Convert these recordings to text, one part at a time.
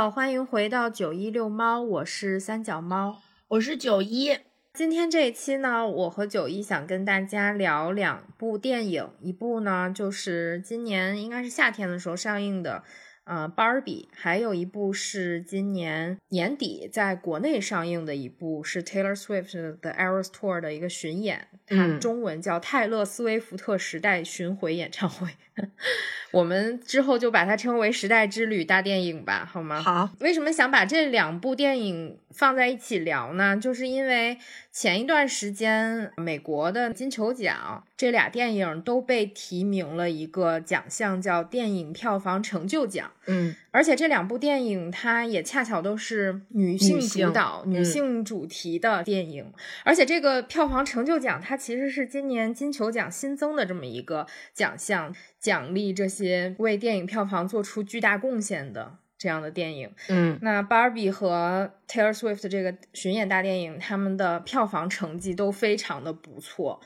家好，欢迎回到九一遛猫，我是三脚猫，我是九一。今天这一期呢，我和九一想跟大家聊两部电影，一部呢就是今年应该是夏天的时候上映的。呃，芭比，还有一部是今年年底在国内上映的一部，是 Taylor Swift 的 Eras Tour 的一个巡演，它中文叫泰勒·斯威夫特时代巡回演唱会。我们之后就把它称为“时代之旅”大电影吧，好吗？好。为什么想把这两部电影放在一起聊呢？就是因为前一段时间美国的金球奖这俩电影都被提名了一个奖项，叫电影票房成就奖。嗯。而且这两部电影，它也恰巧都是女性主导、女性主题的电影。而且这个票房成就奖，它其实是今年金球奖新增的这么一个奖项，奖励这些为电影票房做出巨大贡献的这样的电影。嗯，那 Barbie 和 Taylor Swift 这个巡演大电影，他们的票房成绩都非常的不错。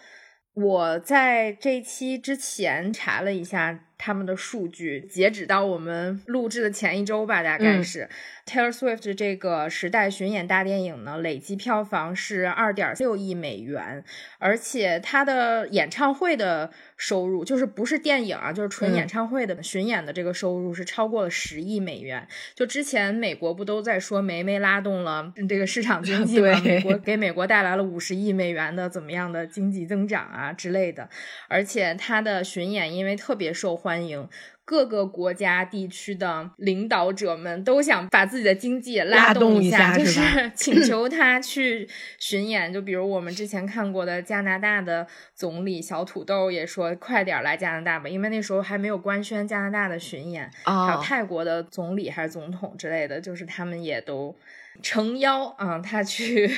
我在这期之前查了一下。他们的数据截止到我们录制的前一周吧，大概是 Taylor Swift 这个时代巡演大电影呢，累计票房是二点六亿美元，而且他的演唱会的收入，就是不是电影啊，就是纯演唱会的巡演的这个收入是超过了十亿美元。就之前美国不都在说梅梅拉动了这个市场经济 吗？美国给美国带来了五十亿美元的怎么样的经济增长啊之类的，而且他的巡演因为特别受欢迎。欢迎各个国家地区的领导者们都想把自己的经济拉动一下，就是是 请求他去巡演。就比如我们之前看过的加拿大的总理小土豆也说：“快点来加拿大吧！”因为那时候还没有官宣加拿大的巡演。还有泰国的总理还是总统之类的，就是他们也都诚邀啊，他去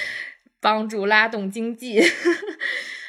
帮助拉动经济。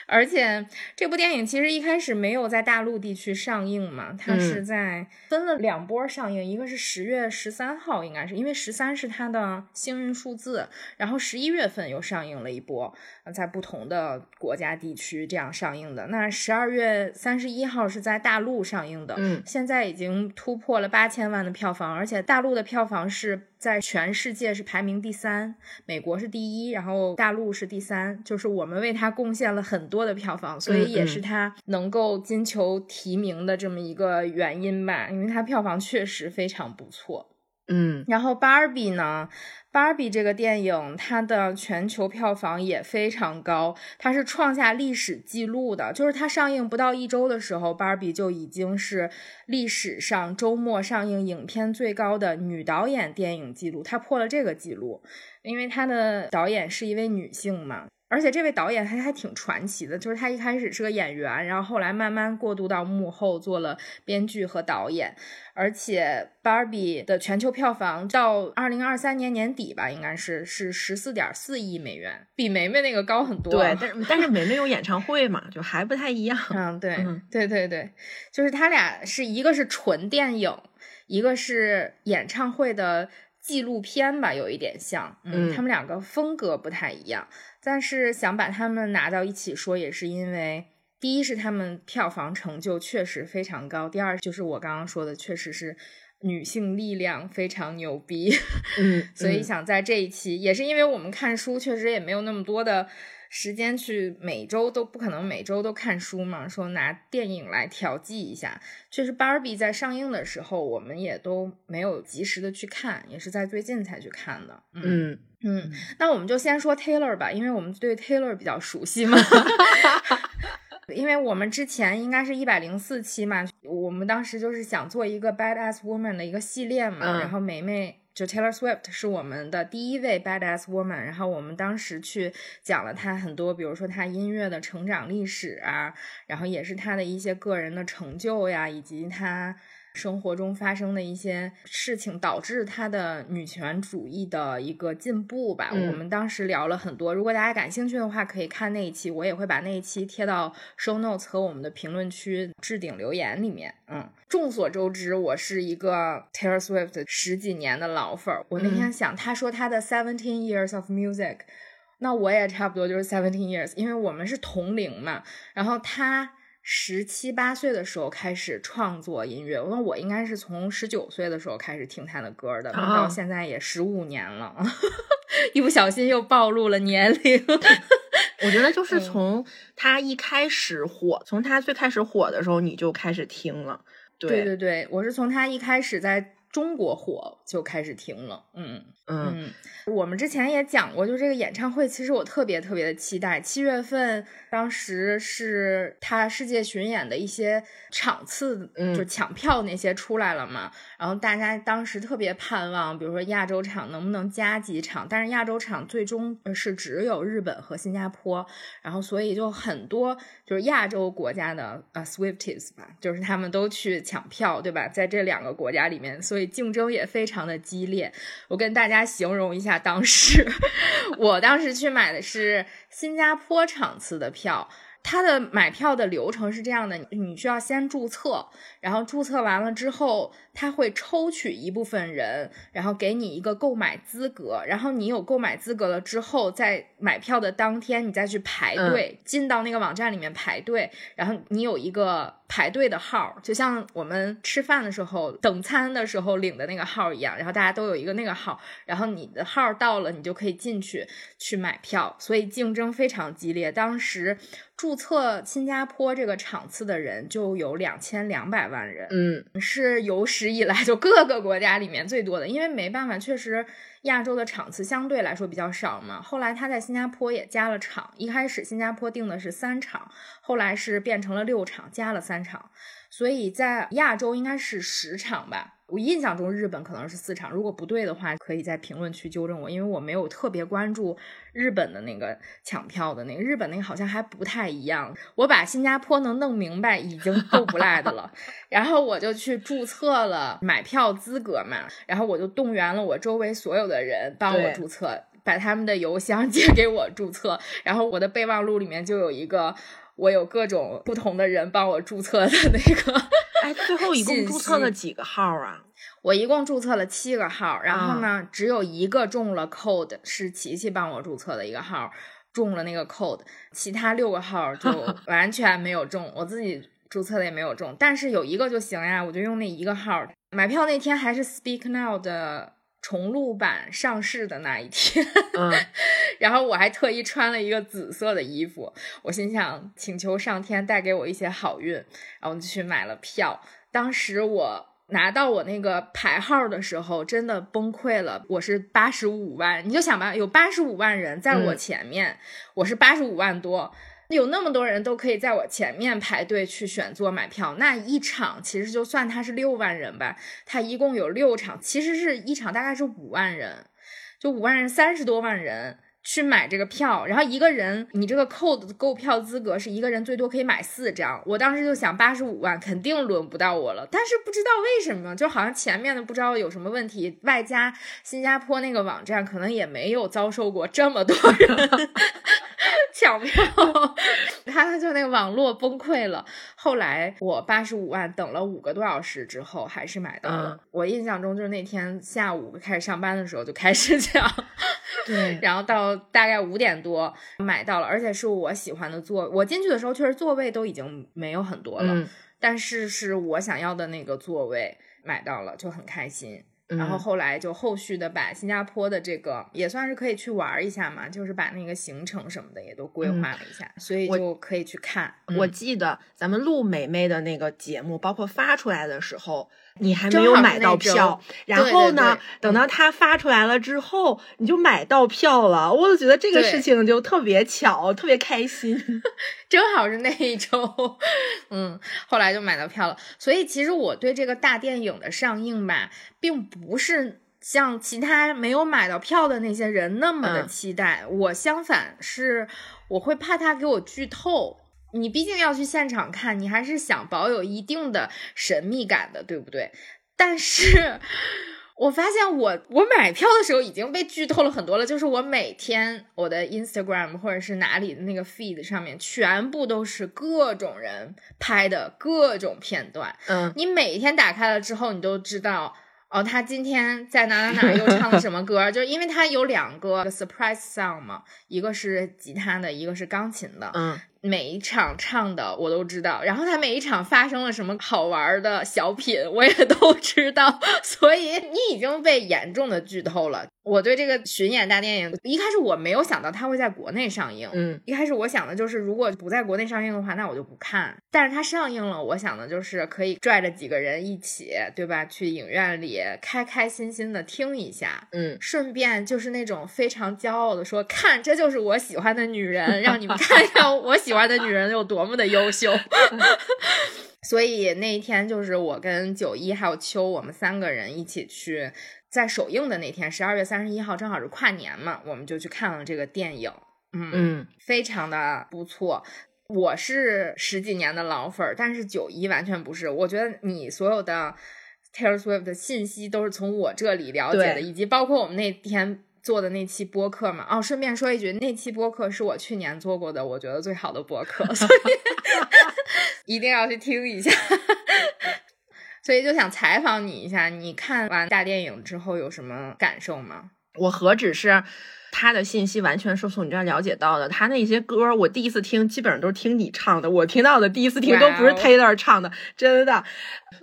而且这部电影其实一开始没有在大陆地区上映嘛，它是在分了两波上映，一个是十月十三号，应该是因为十三是它的幸运数字，然后十一月份又上映了一波，在不同的国家地区这样上映的。那十二月三十一号是在大陆上映的，嗯，现在已经突破了八千万的票房，而且大陆的票房是。在全世界是排名第三，美国是第一，然后大陆是第三，就是我们为它贡献了很多的票房，所以也是它能够金球提名的这么一个原因吧，因为它票房确实非常不错。嗯，然后芭比呢？芭比这个电影，它的全球票房也非常高，它是创下历史记录的。就是它上映不到一周的时候，芭比就已经是历史上周末上映影片最高的女导演电影记录，它破了这个记录，因为它的导演是一位女性嘛。而且这位导演还还挺传奇的，就是他一开始是个演员，然后后来慢慢过渡到幕后做了编剧和导演。而且《Barbie》的全球票房到二零二三年年底吧，应该是是十四点四亿美元，比梅梅那个高很多。对，但是但是梅梅有演唱会嘛，就还不太一样。嗯，对，对对对，就是他俩是一个是纯电影，一个是演唱会的纪录片吧，有一点像。嗯，他们两个风格不太一样。但是想把他们拿到一起说，也是因为第一是他们票房成就确实非常高，第二就是我刚刚说的，确实是女性力量非常牛逼。嗯，所以想在这一期，也是因为我们看书确实也没有那么多的时间去每周都不可能每周都看书嘛，说拿电影来调剂一下。确实，芭比在上映的时候，我们也都没有及时的去看，也是在最近才去看的。嗯。嗯，那我们就先说 Taylor 吧，因为我们对 Taylor 比较熟悉嘛。因为我们之前应该是一百零四期嘛，我们当时就是想做一个 Badass Woman 的一个系列嘛。然后梅梅就 Taylor Swift 是我们的第一位 Badass Woman，然后我们当时去讲了她很多，比如说她音乐的成长历史啊，然后也是她的一些个人的成就呀，以及她。生活中发生的一些事情，导致她的女权主义的一个进步吧。我们当时聊了很多，如果大家感兴趣的话，可以看那一期，我也会把那一期贴到 show notes 和我们的评论区置顶留言里面。嗯，众所周知，我是一个 Taylor Swift 十几年的老粉儿。我那天想，他说他的 seventeen years of music，那我也差不多就是 seventeen years，因为我们是同龄嘛。然后他。十七八岁的时候开始创作音乐，那我应该是从十九岁的时候开始听他的歌的，到现在也十五年了，一不小心又暴露了年龄。我觉得就是从他一开始火，从他最开始火的时候你就开始听了。对对对，我是从他一开始在中国火就开始听了。嗯嗯，我们之前也讲过，就这个演唱会，其实我特别特别的期待。七月份。当时是他世界巡演的一些场次，就抢票那些出来了嘛。然后大家当时特别盼望，比如说亚洲场能不能加几场，但是亚洲场最终是只有日本和新加坡。然后所以就很多就是亚洲国家的呃 Swifties 吧，就是他们都去抢票，对吧？在这两个国家里面，所以竞争也非常的激烈。我跟大家形容一下，当时 我当时去买的是。新加坡场次的票。它的买票的流程是这样的，你需要先注册，然后注册完了之后，他会抽取一部分人，然后给你一个购买资格，然后你有购买资格了之后，在买票的当天，你再去排队，进到那个网站里面排队，然后你有一个排队的号，就像我们吃饭的时候等餐的时候领的那个号一样，然后大家都有一个那个号，然后你的号到了，你就可以进去去买票，所以竞争非常激烈，当时。注册新加坡这个场次的人就有两千两百万人，嗯，是有史以来就各个国家里面最多的。因为没办法，确实亚洲的场次相对来说比较少嘛。后来他在新加坡也加了场，一开始新加坡定的是三场，后来是变成了六场，加了三场，所以在亚洲应该是十场吧。我印象中日本可能是四场，如果不对的话，可以在评论区纠正我，因为我没有特别关注日本的那个抢票的那个，日本那个好像还不太一样。我把新加坡能弄明白已经够不赖的了，然后我就去注册了买票资格嘛，然后我就动员了我周围所有的人帮我注册，把他们的邮箱 借给我注册，然后我的备忘录里面就有一个。我有各种不同的人帮我注册的那个，哎，最后一共注册了几个号啊？我一共注册了七个号，然后呢，只有一个中了 code，是琪琪帮我注册的一个号中了那个 code，其他六个号就 完全没有中，我自己注册的也没有中，但是有一个就行呀，我就用那一个号买票。那天还是 Speak Now 的。重录版上市的那一天，然后我还特意穿了一个紫色的衣服，我心想请求上天带给我一些好运，然后就去买了票。当时我拿到我那个牌号的时候，真的崩溃了。我是八十五万，你就想吧，有八十五万人在我前面，我是八十五万多。有那么多人都可以在我前面排队去选座买票，那一场其实就算他是六万人吧，他一共有六场，其实是一场大概是五万人，就五万人三十多万人去买这个票，然后一个人你这个扣的购票资格是一个人最多可以买四张，我当时就想八十五万肯定轮不到我了，但是不知道为什么，就好像前面的不知道有什么问题，外加新加坡那个网站可能也没有遭受过这么多人。抢票，他就那个网络崩溃了。后来我八十五万等了五个多小时之后，还是买到了。我印象中就是那天下午开始上班的时候就开始抢，对，然后到大概五点多买到了，而且是我喜欢的座。我进去的时候确实座位都已经没有很多了，但是是我想要的那个座位买到了，就很开心。然后后来就后续的把新加坡的这个也算是可以去玩一下嘛，就是把那个行程什么的也都规划了一下，所以就可以去看。我记得咱们录美美的那个节目，包括发出来的时候。你还没有买到票，然后呢？等到它发出来了之后，你就买到票了。我就觉得这个事情就特别巧，特别开心。正好是那一周，嗯，后来就买到票了。所以其实我对这个大电影的上映吧，并不是像其他没有买到票的那些人那么的期待。我相反是，我会怕他给我剧透。你毕竟要去现场看，你还是想保有一定的神秘感的，对不对？但是我发现我我买票的时候已经被剧透了很多了，就是我每天我的 Instagram 或者是哪里的那个 feed 上面全部都是各种人拍的各种片段，嗯，你每天打开了之后，你都知道。哦，他今天在哪哪哪又唱了什么歌？就是因为他有两个 surprise song 嘛，一个是吉他的，一个是钢琴的。嗯，每一场唱的我都知道，然后他每一场发生了什么好玩的小品我也都知道，所以你已经被严重的剧透了。我对这个巡演大电影，一开始我没有想到它会在国内上映，嗯，一开始我想的就是如果不在国内上映的话，那我就不看。但是它上映了，我想的就是可以拽着几个人一起，对吧？去影院里开开心心的听一下，嗯，顺便就是那种非常骄傲的说，看这就是我喜欢的女人，让你们看一下 我喜欢的女人有多么的优秀。所以那一天就是我跟九一还有秋，我们三个人一起去。在首映的那天，十二月三十一号，正好是跨年嘛，我们就去看了这个电影。嗯嗯，非常的不错。我是十几年的老粉儿，但是九一完全不是。我觉得你所有的 Taylor Swift 的信息都是从我这里了解的，以及包括我们那天做的那期播客嘛。哦，顺便说一句，那期播客是我去年做过的，我觉得最好的播客，所以 一定要去听一下。所以就想采访你一下，你看完大电影之后有什么感受吗？我何止是。他的信息完全是从你这儿了解到的。他那些歌，我第一次听，基本上都是听你唱的。我听到的第一次听都不是 Taylor 唱的，真的。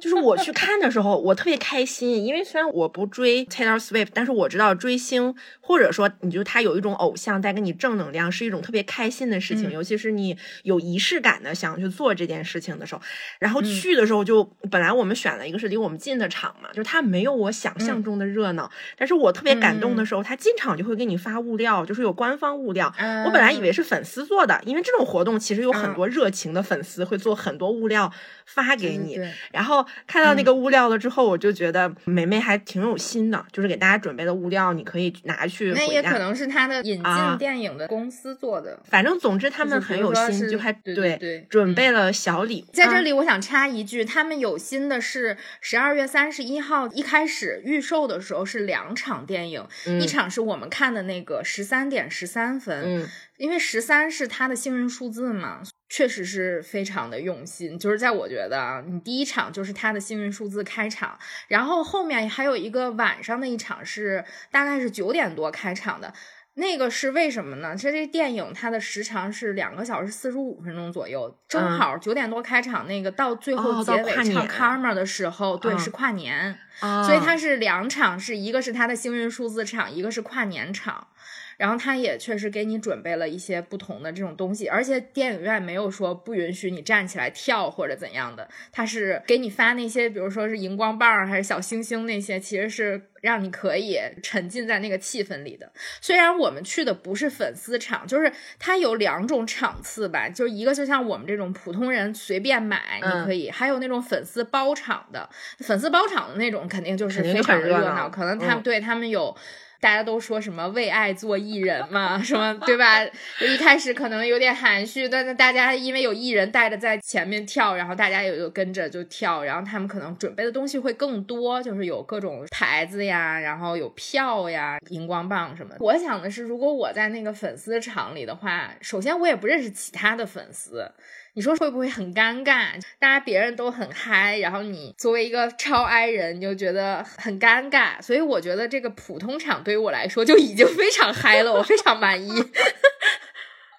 就是我去看的时候，我特别开心，因为虽然我不追 Taylor Swift，但是我知道追星或者说你就他有一种偶像带给你正能量，是一种特别开心的事情。尤其是你有仪式感的想去做这件事情的时候，然后去的时候就本来我们选了一个是离我们近的场嘛，就是他没有我想象中的热闹，但是我特别感动的时候，他进场就会给你发。物料就是有官方物料，我本来以为是粉丝做的，因为这种活动其实有很多热情的粉丝会做很多物料发给你。然后看到那个物料了之后，我就觉得梅梅还挺有心的，就是给大家准备的物料，你可以拿去。那也可能是他的引进电影的公司做的。反正总之他们很有心，就还对对准备了小礼物。在这里我想插一句，他们有心的是十二月三十一号一开始预售的时候是两场电影，一场是我们看的那个。十三点十三分，嗯，因为十三是他的幸运数字嘛，确实是非常的用心。就是在我觉得啊，你第一场就是他的幸运数字开场，然后后面还有一个晚上的一场是大概是九点多开场的，那个是为什么呢？其实这电影它的时长是两个小时四十五分钟左右，正好九点多开场，那个到最后结尾唱 Karma 的时候，对，是跨年，所以它是两场，是一个是它的幸运数字场，一个是跨年场。然后他也确实给你准备了一些不同的这种东西，而且电影院没有说不允许你站起来跳或者怎样的，他是给你发那些，比如说是荧光棒还是小星星那些，其实是让你可以沉浸在那个气氛里的。虽然我们去的不是粉丝场，就是它有两种场次吧，就一个就像我们这种普通人随便买你可以，还有那种粉丝包场的，粉丝包场的那种肯定就是非常热闹，可能他们对他们有。大家都说什么为爱做艺人嘛，什么对吧？一开始可能有点含蓄，但是大家因为有艺人带着在前面跳，然后大家也就跟着就跳，然后他们可能准备的东西会更多，就是有各种牌子呀，然后有票呀、荧光棒什么。我想的是，如果我在那个粉丝场里的话，首先我也不认识其他的粉丝。你说会不会很尴尬？大家别人都很嗨，然后你作为一个超 I 人，你就觉得很尴尬。所以我觉得这个普通场对于我来说就已经非常嗨了，我非常满意。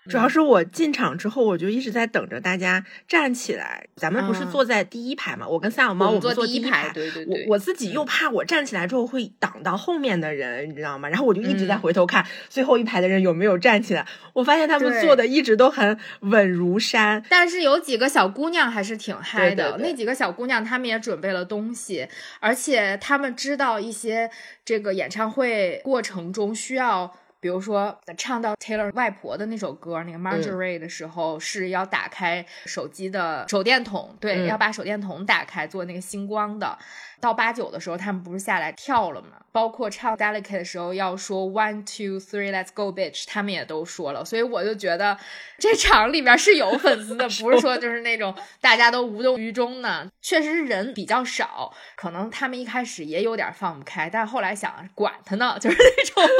主要是我进场之后，我就一直在等着大家站起来。咱们不是坐在第一排嘛？我跟三小猫，我们坐第一排。对对对。我我自己又怕我站起来之后会挡到后面的人，你知道吗？然后我就一直在回头看最后一排的人有没有站起来。我发现他们坐的一直都很稳如山。但是有几个小姑娘还是挺嗨的。那几个小姑娘，她们也准备了东西，而且她们知道一些这个演唱会过程中需要。比如说，唱到 Taylor 外婆的那首歌，那个 Marjorie 的时候，是要打开手机的手电筒，对，要把手电筒打开做那个星光的。到八九的时候，他们不是下来跳了吗？包括唱 Delicate 的时候要说 One Two Three Let's Go Bitch，他们也都说了。所以我就觉得这场里面是有粉丝的，不是说就是那种大家都无动于衷呢。确实是人比较少，可能他们一开始也有点放不开，但后来想管他呢，就是那种。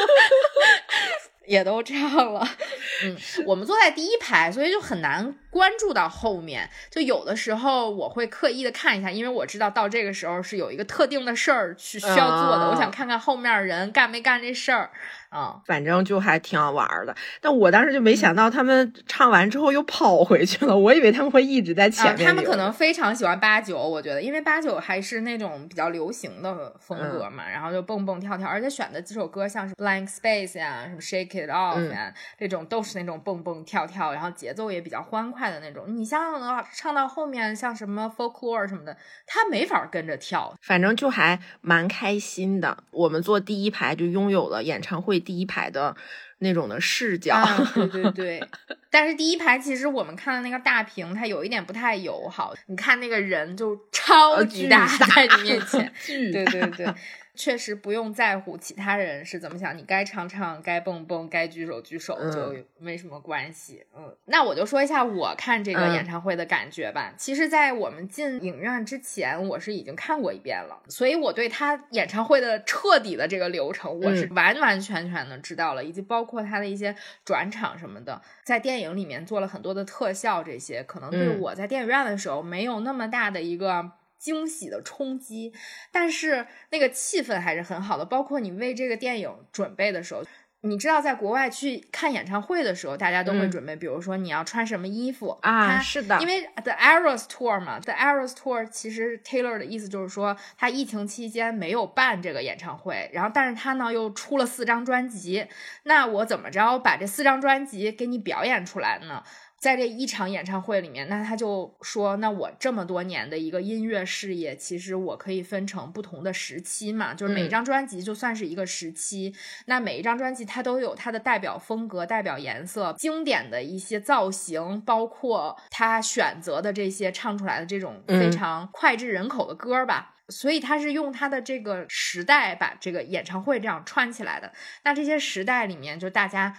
也都这样了，嗯，我们坐在第一排，所以就很难关注到后面。就有的时候我会刻意的看一下，因为我知道到这个时候是有一个特定的事儿去需要做的，我想看看后面人干没干这事儿。啊，反正就还挺好玩的。但我当时就没想到他们唱完之后又跑回去了，我以为他们会一直在前面。他们可能非常喜欢八九，我觉得，因为八九还是那种比较流行的风格嘛，然后就蹦蹦跳跳，而且选的几首歌像是 Blank Space 呀、什么 Shake It Off 呀，这种都是那种蹦蹦跳跳，然后节奏也比较欢快的那种。你像唱到后面像什么 Folklore 什么的，他没法跟着跳，反正就还蛮开心的。我们坐第一排就拥有了演唱会。第一排的那种的视角，对对对，但是第一排其实我们看的那个大屏，它有一点不太友好。你看那个人就超级大在你面前，对对对。确实不用在乎其他人是怎么想，你该唱唱，该蹦蹦，该举手举手，就没什么关系。嗯，那我就说一下我看这个演唱会的感觉吧。其实，在我们进影院之前，我是已经看过一遍了，所以我对他演唱会的彻底的这个流程，我是完完全全的知道了，以及包括他的一些转场什么的，在电影里面做了很多的特效，这些可能对我在电影院的时候没有那么大的一个。惊喜的冲击，但是那个气氛还是很好的。包括你为这个电影准备的时候，你知道，在国外去看演唱会的时候，大家都会准备，比如说你要穿什么衣服啊？是的，因为 The Eras Tour 嘛，The Eras Tour 其实 Taylor 的意思就是说，他疫情期间没有办这个演唱会，然后但是他呢又出了四张专辑，那我怎么着把这四张专辑给你表演出来呢？在这一场演唱会里面，那他就说：“那我这么多年的一个音乐事业，其实我可以分成不同的时期嘛，就是每张专辑就算是一个时期。那每一张专辑它都有它的代表风格、代表颜色、经典的一些造型，包括他选择的这些唱出来的这种非常脍炙人口的歌吧。所以他是用他的这个时代把这个演唱会这样串起来的。那这些时代里面，就大家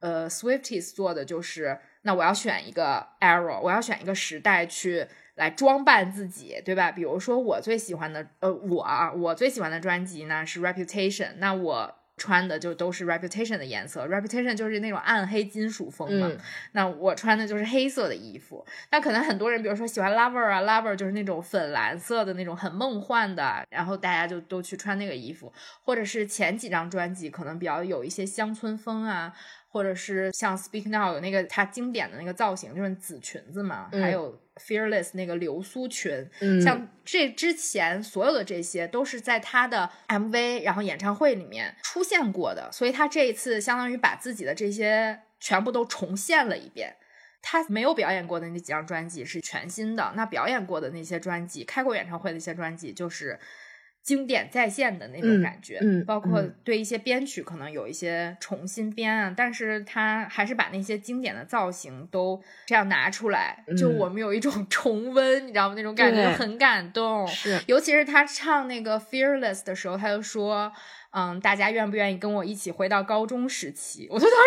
呃，Swifties 做的就是。”那我要选一个 era，我要选一个时代去来装扮自己，对吧？比如说我最喜欢的，呃，我啊，我最喜欢的专辑呢是 Reputation，那我穿的就都是 Reputation 的颜色，Reputation 就是那种暗黑金属风嘛。那我穿的就是黑色的衣服。那可能很多人，比如说喜欢 Lover 啊，Lover 就是那种粉蓝色的那种很梦幻的，然后大家就都去穿那个衣服，或者是前几张专辑可能比较有一些乡村风啊。或者是像 Speak Now 有那个它经典的那个造型，就是紫裙子嘛，还有 Fearless 那个流苏裙，像这之前所有的这些都是在他的 MV 然后演唱会里面出现过的，所以他这一次相当于把自己的这些全部都重现了一遍。他没有表演过的那几张专辑是全新的，那表演过的那些专辑，开过演唱会的一些专辑就是。经典再现的那种感觉，嗯，包括对一些编曲可能有一些重新编啊，但是他还是把那些经典的造型都这样拿出来，就我们有一种 重温，你知道吗？那种感觉很感动，是，尤其是他唱那个 Fearless 的时候，他就说。嗯，大家愿不愿意跟我一起回到高中时期？我就当时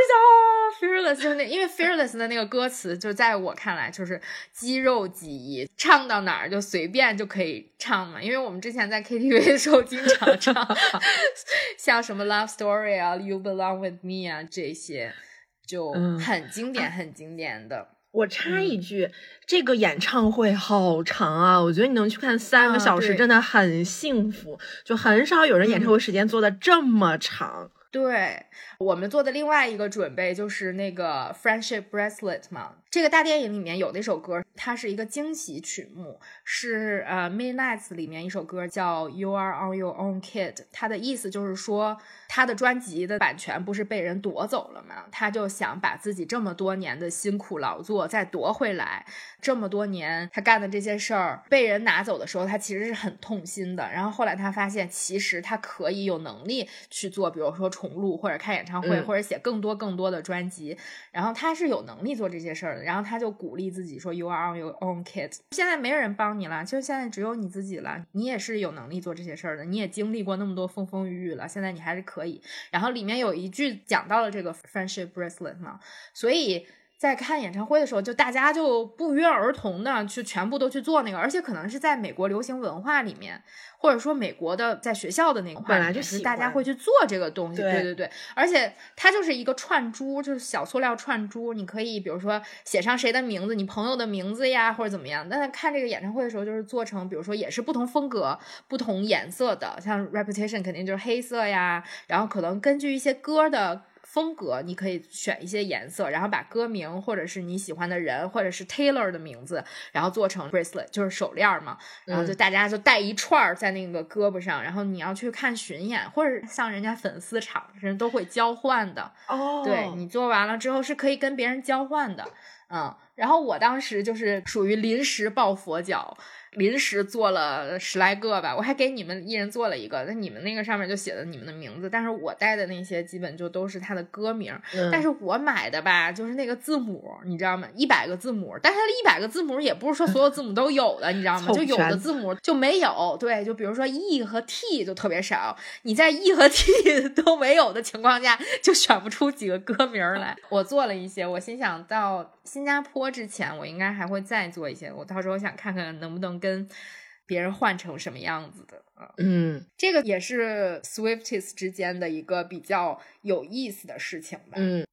想，fearless 就是那，因为 fearless 的那个歌词，就在我看来就是肌肉记忆，唱到哪儿就随便就可以唱嘛。因为我们之前在 KTV 的时候经常唱，像什么 Love Story 啊，You Belong with Me 啊这些，就很经典，很经典的。我插一句，这个演唱会好长啊！我觉得你能去看三个小时，真的很幸福。就很少有人演唱会时间做的这么长。对我们做的另外一个准备就是那个 Friendship Bracelet 嘛。这个大电影里面有的一首歌，它是一个惊喜曲目，是呃 Midnights 里面一首歌叫 You Are On Your Own Kid。它的意思就是说，他的专辑的版权不是被人夺走了吗？他就想把自己这么多年的辛苦劳作再夺回来。这么多年他干的这些事儿被人拿走的时候，他其实是很痛心的。然后后来他发现，其实他可以有能力去做，比如说重录或者开演唱会，或者写更多更多的专辑。然后他是有能力做这些事儿的。然后他就鼓励自己说：“You are on your own, kid。现在没人帮你了，就现在只有你自己了。你也是有能力做这些事儿的，你也经历过那么多风风雨雨了。现在你还是可以。然后里面有一句讲到了这个 friendship bracelet 嘛，所以在看演唱会的时候，就大家就不约而同的去全部都去做那个，而且可能是在美国流行文化里面，或者说美国的在学校的那个本来就是大家会去做这个东西，对对对，而且它就是一个串珠，就是小塑料串珠，你可以比如说写上谁的名字，你朋友的名字呀，或者怎么样。但是看这个演唱会的时候，就是做成比如说也是不同风格、不同颜色的，像 Reputation 肯定就是黑色呀，然后可能根据一些歌的。风格你可以选一些颜色，然后把歌名或者是你喜欢的人或者是 Taylor 的名字，然后做成 bracelet，就是手链嘛。然后就大家就戴一串在那个胳膊上，然后你要去看巡演或者像人家粉丝场，人都会交换的。哦，对你做完了之后是可以跟别人交换的。嗯，然后我当时就是属于临时抱佛脚。临时做了十来个吧，我还给你们一人做了一个，那你们那个上面就写的你们的名字，但是我带的那些基本就都是他的歌名，但是我买的吧，就是那个字母，你知道吗？一百个字母，但是它一百个字母也不是说所有字母都有的，你知道吗？就有的字母就没有，对，就比如说 E 和 T 就特别少，你在 E 和 T 都没有的情况下，就选不出几个歌名来。我做了一些，我心想到新加坡之前，我应该还会再做一些，我到时候想看看能不能。跟别人换成什么样子的啊？嗯，这个也是 Swifties 之间的一个比较有意思的事情吧。嗯，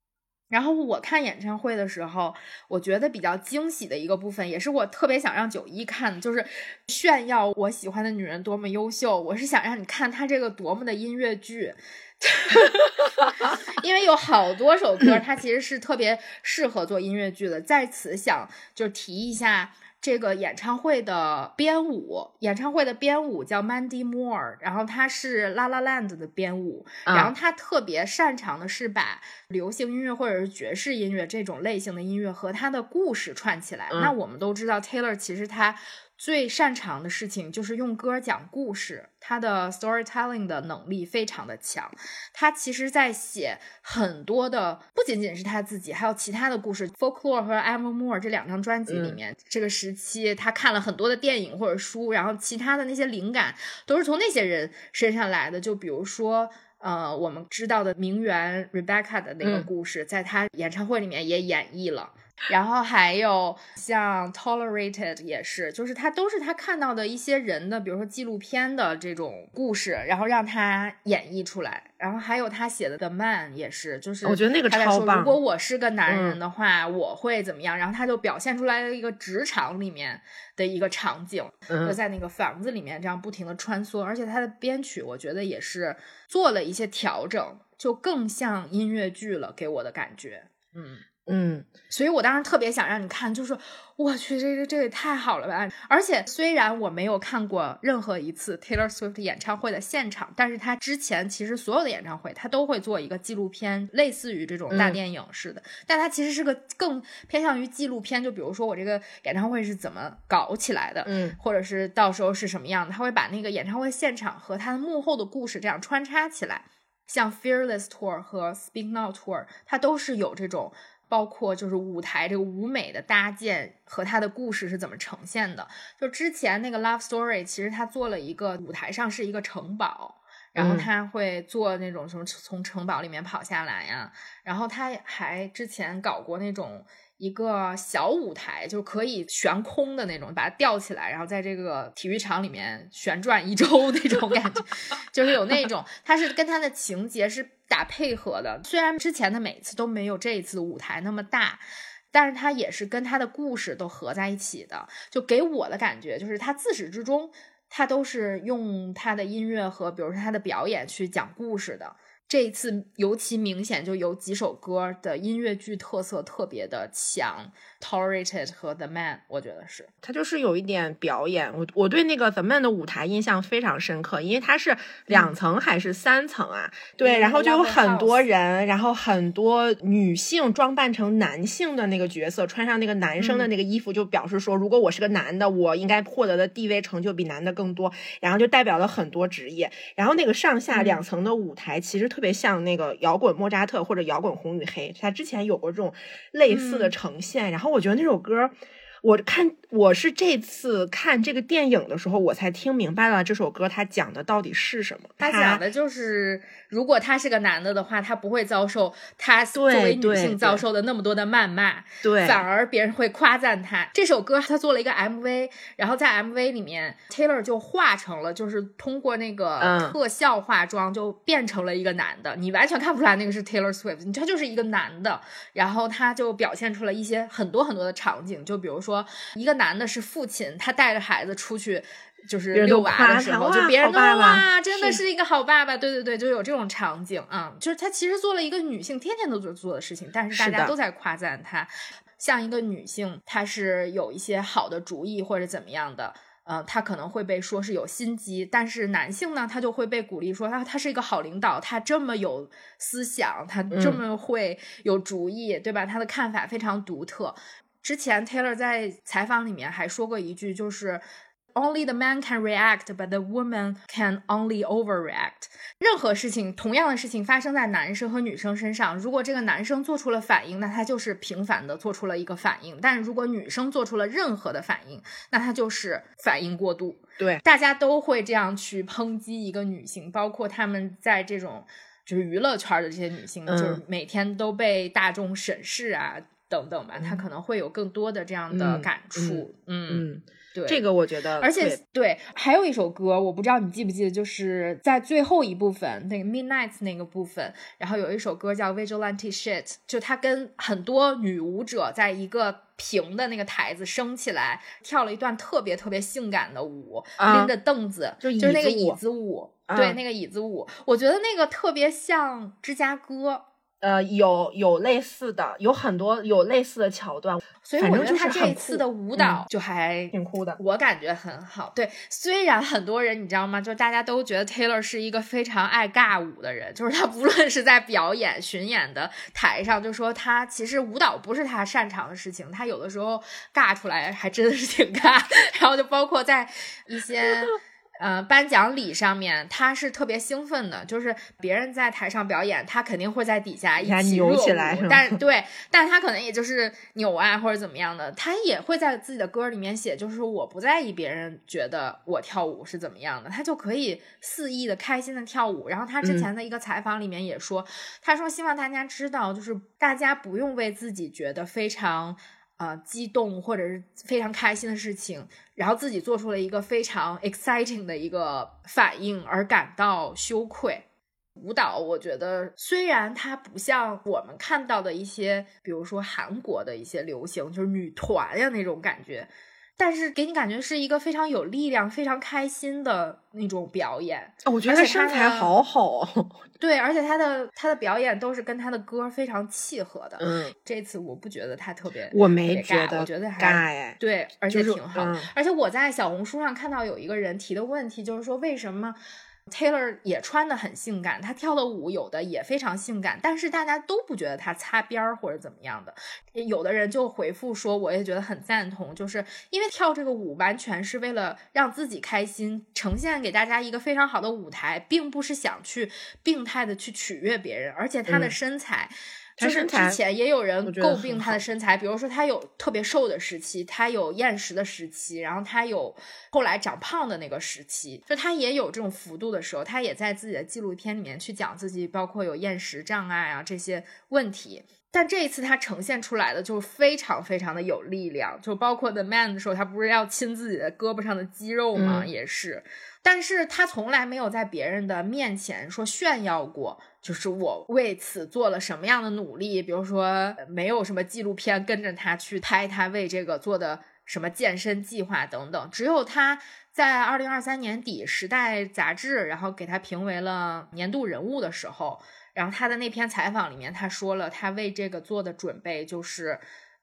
然后我看演唱会的时候，我觉得比较惊喜的一个部分，也是我特别想让九一看，就是炫耀我喜欢的女人多么优秀。我是想让你看她这个多么的音乐剧，因为有好多首歌，它其实是特别适合做音乐剧的。在此想就提一下。这个演唱会的编舞，演唱会的编舞叫 Mandy Moore，然后他是 La La Land 的编舞，然后他特别擅长的是把流行音乐或者是爵士音乐这种类型的音乐和他的故事串起来。那我们都知道 Taylor 其实他。最擅长的事情就是用歌讲故事，他的 storytelling 的能力非常的强。他其实，在写很多的，不仅仅是他自己，还有其他的故事。Folklore 和 Evermore 这两张专辑里面，这个时期他看了很多的电影或者书，然后其他的那些灵感都是从那些人身上来的。就比如说，呃，我们知道的名媛 Rebecca 的那个故事，在他演唱会里面也演绎了。然后还有像 Tolerated 也是，就是他都是他看到的一些人的，比如说纪录片的这种故事，然后让他演绎出来。然后还有他写的 The Man 也是，就是我觉得那个超棒。如果我是个男人的话，我会怎么样？然后他就表现出来了一个职场里面的一个场景，就在那个房子里面这样不停的穿梭。而且他的编曲，我觉得也是做了一些调整，就更像音乐剧了，给我的感觉，嗯。嗯，所以我当时特别想让你看，就是我去，这这这也太好了吧！而且虽然我没有看过任何一次 Taylor Swift 演唱会的现场，但是他之前其实所有的演唱会他都会做一个纪录片，类似于这种大电影似的，但他其实是个更偏向于纪录片。就比如说我这个演唱会是怎么搞起来的，嗯，或者是到时候是什么样的，他会把那个演唱会现场和他的幕后的故事这样穿插起来。像 Fearless Tour 和 Speak Now Tour，它都是有这种。包括就是舞台这个舞美的搭建和它的故事是怎么呈现的？就之前那个 Love Story，其实他做了一个舞台上是一个城堡，然后他会做那种什么从城堡里面跑下来呀，然后他还之前搞过那种。一个小舞台，就可以悬空的那种，把它吊起来，然后在这个体育场里面旋转一周 那种感觉，就是有那种，它是跟它的情节是打配合的。虽然之前的每次都没有这一次舞台那么大，但是它也是跟它的故事都合在一起的。就给我的感觉，就是它自始至终，它都是用它的音乐和，比如说它的表演去讲故事的。这一次尤其明显，就有几首歌的音乐剧特色特别的强。Tolerated 和 The Man，我觉得是他就是有一点表演。我我对那个 The Man 的舞台印象非常深刻，因为它是两层还是三层啊？对，然后就有很多人，然后很多女性装扮成男性的那个角色，穿上那个男生的那个衣服，就表示说，如果我是个男的，我应该获得的地位成就比男的更多。然后就代表了很多职业。然后那个上下两层的舞台，其实特别像那个摇滚莫扎特或者摇滚红与黑，他之前有过这种类似的呈现。然后。我觉得那首歌我看我是这次看这个电影的时候，我才听明白了这首歌它讲的到底是什么。它讲的就是，如果他是个男的的话，他不会遭受他作为女性遭受的那么多的谩骂，对，反而别人会夸赞他。这首歌他做了一个 MV，然后在 MV 里面，Taylor 就化成了，就是通过那个特效化妆就变成了一个男的，你完全看不出来那个是 Taylor Swift，他就是一个男的，然后他就表现出了一些很多很多的场景，就比如说。说一个男的是父亲，他带着孩子出去就是遛娃的时候，就别人都说哇，真的是一个好爸爸。对对对，就有这种场景啊，就是他其实做了一个女性天天都做做的事情，但是大家都在夸赞他，像一个女性，她是有一些好的主意或者怎么样的，呃，他可能会被说是有心机，但是男性呢，他就会被鼓励说他他是一个好领导，他这么有思想，他这么会有主意，对吧？他的看法非常独特。之前 Taylor 在采访里面还说过一句，就是 Only the man can react, but the woman can only overreact。任何事情，同样的事情发生在男生和女生身上，如果这个男生做出了反应，那他就是平凡的做出了一个反应；但如果女生做出了任何的反应，那他就是反应过度。对，大家都会这样去抨击一个女性，包括他们在这种就是娱乐圈的这些女性，就是每天都被大众审视啊。等等吧，他可能会有更多的这样的感触。嗯，对，这个我觉得，而且对，还有一首歌，我不知道你记不记得，就是在最后一部分那个 Midnight 那个部分，然后有一首歌叫 Vigilante Shit，就他跟很多女舞者在一个平的那个台子升起来，跳了一段特别特别性感的舞，拎着凳子，就就是那个椅子舞，对，那个椅子舞，我觉得那个特别像芝加哥。呃，有有类似的，有很多有类似的桥段，所以我觉得他这次的舞蹈就还挺酷的，我感觉很好。对，虽然很多人你知道吗？就大家都觉得 Taylor 是一个非常爱尬舞的人，就是他不论是在表演巡演的台上，就说他其实舞蹈不是他擅长的事情，他有的时候尬出来还真的是挺尬。然后就包括在一些。呃，颁奖礼上面他是特别兴奋的，就是别人在台上表演，他肯定会在底下一起扭起来，但对，但他可能也就是扭啊或者怎么样的，他也会在自己的歌里面写，就是我不在意别人觉得我跳舞是怎么样的，他就可以肆意的开心的跳舞。然后他之前的一个采访里面也说，他说希望大家知道，就是大家不用为自己觉得非常。啊，激动或者是非常开心的事情，然后自己做出了一个非常 exciting 的一个反应而感到羞愧。舞蹈，我觉得虽然它不像我们看到的一些，比如说韩国的一些流行，就是女团呀那种感觉。但是给你感觉是一个非常有力量、非常开心的那种表演。我觉得他身材好好。对，而且他的他的表演都是跟他的歌非常契合的。嗯，这次我不觉得他特别，我没觉得，我觉得还尬对，而且挺好。而且我在小红书上看到有一个人提的问题，就是说为什么？Taylor 也穿的很性感，她跳的舞有的也非常性感，但是大家都不觉得她擦边儿或者怎么样的。有的人就回复说，我也觉得很赞同，就是因为跳这个舞完全是为了让自己开心，呈现给大家一个非常好的舞台，并不是想去病态的去取悦别人，而且她的身材。就是之前也有人诟病他的身材，比如说他有特别瘦的时期，他有厌食的时期，然后他有后来长胖的那个时期，就他也有这种幅度的时候，他也在自己的纪录片里面去讲自己，包括有厌食障碍啊这些问题。但这一次他呈现出来的就非常非常的有力量，就包括 The Man 的时候，他不是要亲自己的胳膊上的肌肉吗？也是，但是他从来没有在别人的面前说炫耀过。就是我为此做了什么样的努力？比如说，没有什么纪录片跟着他去拍他为这个做的什么健身计划等等。只有他在二零二三年底，《时代》杂志然后给他评为了年度人物的时候，然后他的那篇采访里面，他说了他为这个做的准备，就是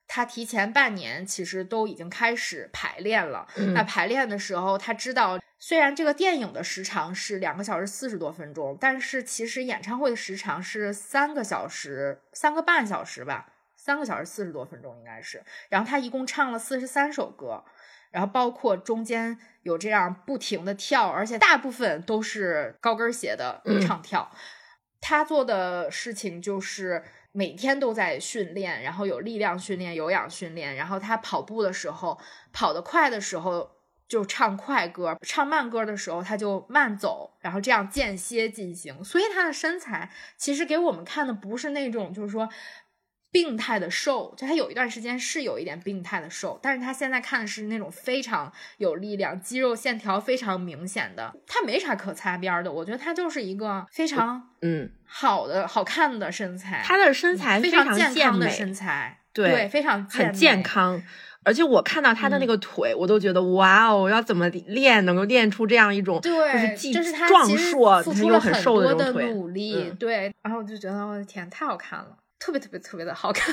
他提前半年其实都已经开始排练了。那排练的时候，他知道。虽然这个电影的时长是两个小时四十多分钟，但是其实演唱会的时长是三个小时三个半小时吧，三个小时四十多分钟应该是。然后他一共唱了四十三首歌，然后包括中间有这样不停的跳，而且大部分都是高跟鞋的唱跳。他做的事情就是每天都在训练，然后有力量训练、有氧训练，然后他跑步的时候，跑得快的时候就唱快歌，唱慢歌的时候他就慢走，然后这样间歇进行。所以他的身材其实给我们看的不是那种就是说。病态的瘦，就他有一段时间是有一点病态的瘦，但是他现在看的是那种非常有力量、肌肉线条非常明显的，他没啥可擦边的。我觉得他就是一个非常嗯好的、好看的身材，他的身材非常健康的身材，对，非常很健康。而且我看到他的那个腿，我都觉得哇哦，要怎么练能够练出这样一种对，是壮硕又很瘦的那种腿？努力，对。然后我就觉得我的天，太好看了。特别特别特别的好看，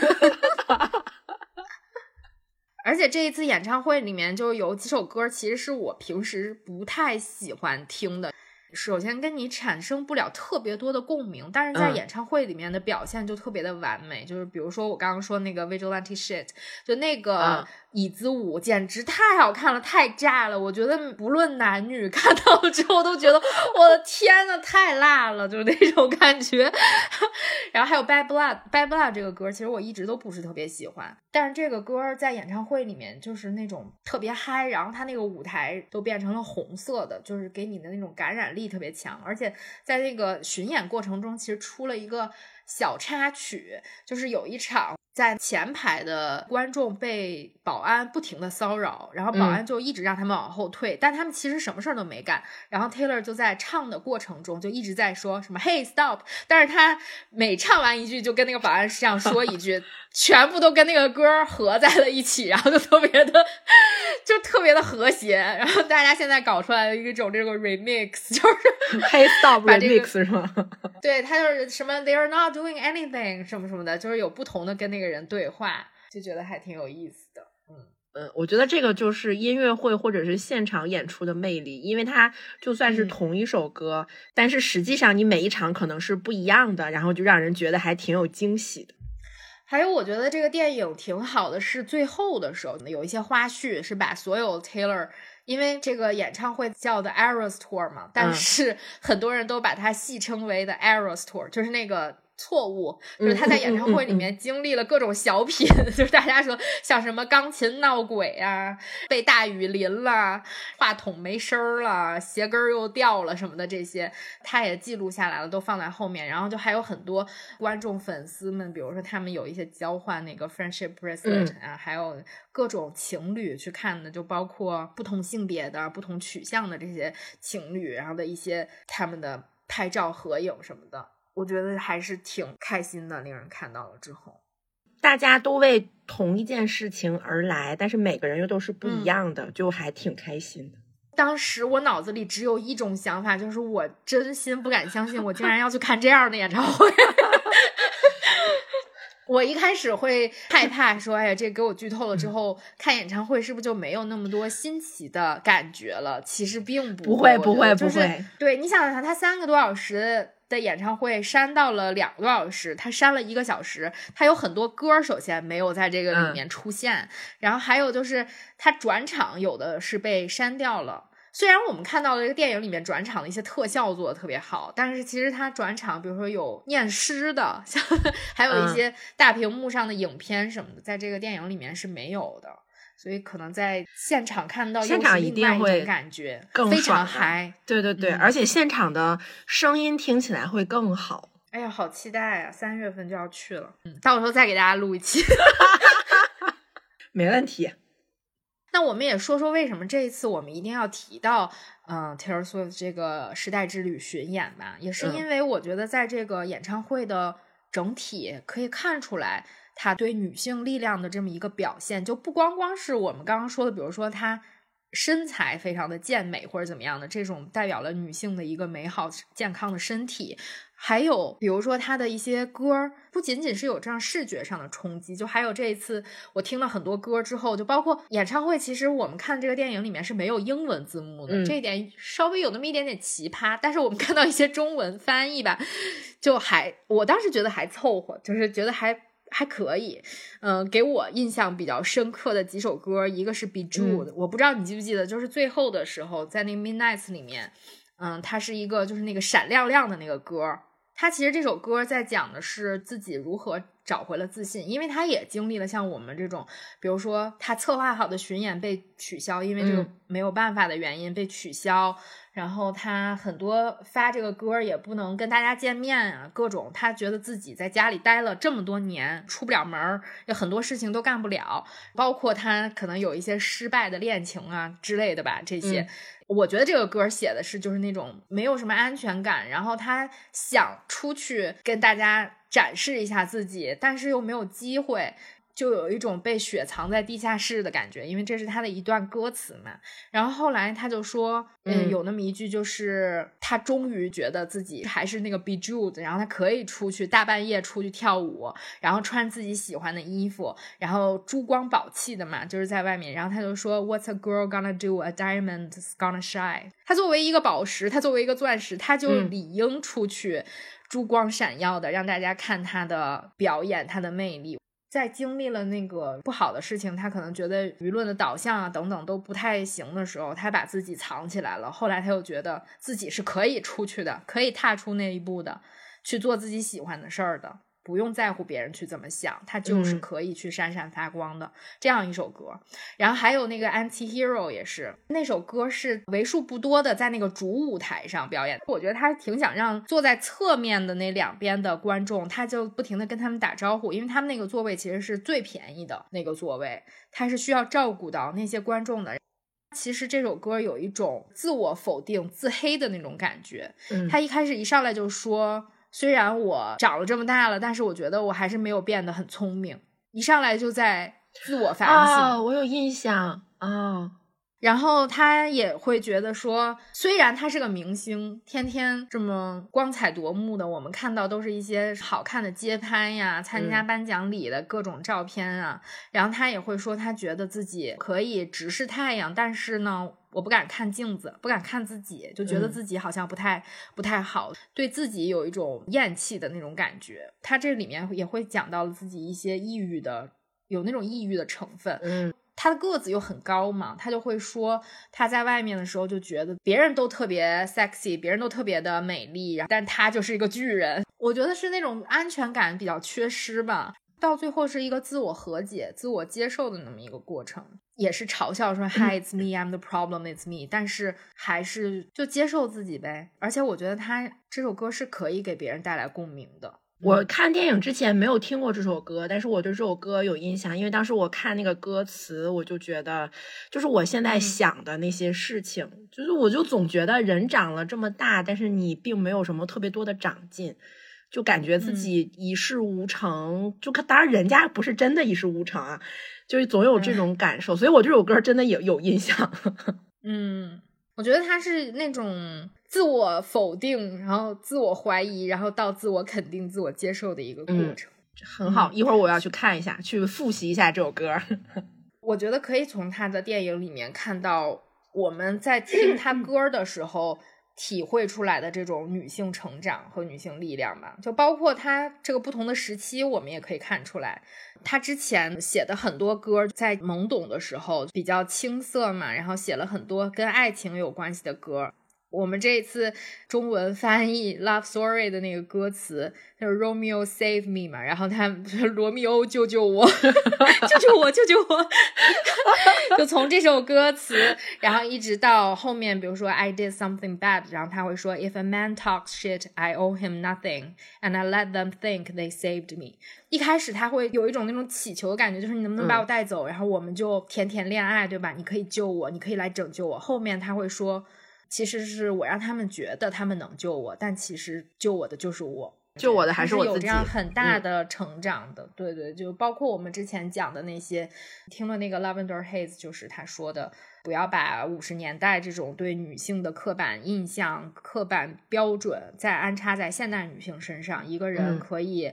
而且这一次演唱会里面就有几首歌，其实是我平时不太喜欢听的。首先跟你产生不了特别多的共鸣，但是在演唱会里面的表现就特别的完美。就是比如说我刚刚说那个 Vigilante Shit，就那个。椅子舞简直太好看了，太炸了！我觉得不论男女 看到了之后都觉得我的天呐，太辣了，就是那种感觉。然后还有 Bad Blood，Bad Blood 这个歌其实我一直都不是特别喜欢，但是这个歌在演唱会里面就是那种特别嗨，然后它那个舞台都变成了红色的，就是给你的那种感染力力特别强，而且在那个巡演过程中，其实出了一个小插曲，就是有一场。在前排的观众被保安不停的骚扰，然后保安就一直让他们往后退，但他们其实什么事儿都没干。然后 Taylor 就在唱的过程中就一直在说什么 “Hey stop”，但是他每唱完一句就跟那个保安这样说一句，全部都跟那个歌合在了一起，然后就特别的就特别的和谐。然后大家现在搞出来了一种这个 remix，就是 “Hey stop” remix 是吗？对他就是什么 “They are not doing anything” 什么什么的，就是有不同的跟那个。个人对话就觉得还挺有意思的，嗯嗯，我觉得这个就是音乐会或者是现场演出的魅力，因为它就算是同一首歌，但是实际上你每一场可能是不一样的，然后就让人觉得还挺有惊喜的。还有，我觉得这个电影挺好的，是最后的时候有一些花絮，是把所有 Taylor，因为这个演唱会叫的 Eras Tour 嘛，但是很多人都把它戏称为的 Eras Tour，就是那个。错误就是他在演唱会里面经历了各种小品，就是大家说像什么钢琴闹鬼啊，被大雨淋了，话筒没声儿了，鞋跟儿又掉了什么的这些，他也记录下来了，都放在后面。然后就还有很多观众粉丝们，比如说他们有一些交换那个 friendship bracelet 啊，还有各种情侣去看的，就包括不同性别的、不同取向的这些情侣，然后的一些他们的拍照合影什么的。我觉得还是挺开心的，令人看到了之后，大家都为同一件事情而来，但是每个人又都是不一样的，就还挺开心的。当时我脑子里只有一种想法，就是我真心不敢相信，我竟然要去看这样的演唱会。我一开始会害怕，说：“哎呀，这给我剧透了之后，看演唱会是不是就没有那么多新奇的感觉了？”其实并不会，不会，不会。对你想想，他三个多小时。的演唱会删到了两个多小时，他删了一个小时，他有很多歌，首先没有在这个里面出现，然后还有就是他转场有的是被删掉了。虽然我们看到了这个电影里面转场的一些特效做的特别好，但是其实他转场，比如说有念诗的，像还有一些大屏幕上的影片什么的，在这个电影里面是没有的。所以可能在现场看到，现场一定会感觉更非常嗨。对对对，而且现场的声音听起来会更好。哎呀，好期待啊！三月份就要去了，嗯，到时候再给大家录一期，没问题。那我们也说说为什么这一次我们一定要提到，嗯，Taylor Swift 这个时代之旅巡演吧？也是因为我觉得在这个演唱会的整体可以看出来。他对女性力量的这么一个表现，就不光光是我们刚刚说的，比如说她身材非常的健美或者怎么样的，这种代表了女性的一个美好健康的身体，还有比如说她的一些歌，不仅仅是有这样视觉上的冲击，就还有这一次我听了很多歌之后，就包括演唱会，其实我们看这个电影里面是没有英文字幕的，这一点稍微有那么一点点奇葩，但是我们看到一些中文翻译吧，就还我当时觉得还凑合，就是觉得还。还可以，嗯，给我印象比较深刻的几首歌，一个是《Be Jude，》，我不知道你记不记得，就是最后的时候，在那个《Midnights》里面，嗯，它是一个就是那个闪亮亮的那个歌。它其实这首歌在讲的是自己如何找回了自信，因为他也经历了像我们这种，比如说他策划好的巡演被取消，因为这个没有办法的原因被取消，然后他很多发这个歌也不能跟大家见面啊，各种他觉得自己在家里待了这么多年，出不了门，有很多事情都干不了，包括他可能有一些失败的恋情啊之类的吧，这些。我觉得这个歌写的是就是那种没有什么安全感，然后他想出去跟大家展示一下自己，但是又没有机会。就有一种被雪藏在地下室的感觉，因为这是他的一段歌词嘛。然后后来他就说，嗯，有那么一句，就是他终于觉得自己还是那个 Bejeweled，然后他可以出去大半夜出去跳舞，然后穿自己喜欢的衣服，然后珠光宝气的嘛，就是在外面。然后他就说，What's a girl gonna do? A diamond's gonna shine。他作为一个宝石，他作为一个钻石，他就理应出去珠光闪耀的，让大家看他的表演，他的魅力。在经历了那个不好的事情，他可能觉得舆论的导向啊等等都不太行的时候，他把自己藏起来了。后来他又觉得自己是可以出去的，可以踏出那一步的，去做自己喜欢的事儿的。不用在乎别人去怎么想，他就是可以去闪闪发光的这样一首歌。然后还有那个 Anti Hero 也是那首歌，是为数不多的在那个主舞台上表演。我觉得他挺想让坐在侧面的那两边的观众，他就不停的跟他们打招呼，因为他们那个座位其实是最便宜的那个座位，他是需要照顾到那些观众的。其实这首歌有一种自我否定、自黑的那种感觉。他一开始一上来就说。虽然我长了这么大了，但是我觉得我还是没有变得很聪明。一上来就在自我反省。啊，我有印象啊。然后他也会觉得说，虽然他是个明星，天天这么光彩夺目的，我们看到都是一些好看的街拍呀，参加颁奖礼的各种照片啊。然后他也会说，他觉得自己可以直视太阳，但是呢，我不敢看镜子，不敢看自己，就觉得自己好像不太不太好，对自己有一种厌弃的那种感觉。他这里面也会讲到了自己一些抑郁的，有那种抑郁的成分。嗯。他的个子又很高嘛，他就会说他在外面的时候就觉得别人都特别 sexy，别人都特别的美丽，然后但他就是一个巨人。我觉得是那种安全感比较缺失吧。到最后是一个自我和解、自我接受的那么一个过程，也是嘲笑说 Hi, it's me, I'm the problem, it's me。但是还是就接受自己呗。而且我觉得他这首歌是可以给别人带来共鸣的。我看电影之前没有听过这首歌，但是我对这首歌有印象，因为当时我看那个歌词，我就觉得，就是我现在想的那些事情，就是我就总觉得人长了这么大，但是你并没有什么特别多的长进，就感觉自己一事无成。就可，当然人家不是真的一事无成啊，就是总有这种感受，所以我这首歌真的有有印象。嗯，我觉得他是那种。自我否定，然后自我怀疑，然后到自我肯定、自我接受的一个过程，很好。一会儿我要去看一下，去复习一下这首歌。我觉得可以从他的电影里面看到，我们在听他歌的时候体会出来的这种女性成长和女性力量吧。就包括她这个不同的时期，我们也可以看出来，她之前写的很多歌，在懵懂的时候比较青涩嘛，然后写了很多跟爱情有关系的歌。我们这一次中文翻译《Love Story》的那个歌词就是 “Romeo save me” 嘛，然后他罗密欧 救救我，救救我，救救我，就从这首歌词，然后一直到后面，比如说 “I did something bad”，然后他会说 “If a man talks shit, I owe him nothing, and I let them think they saved me。”一开始他会有一种那种乞求的感觉，就是你能不能把我带走，然后我们就甜甜恋爱，对吧？你可以救我，你可以来拯救我。后面他会说。其实是我让他们觉得他们能救我，但其实救我的就是我，救我的还是我自己。有这样很大的成长的，对对，就包括我们之前讲的那些，听了那个 Lavender Haze，就是他说的，不要把五十年代这种对女性的刻板印象、刻板标准再安插在现代女性身上。一个人可以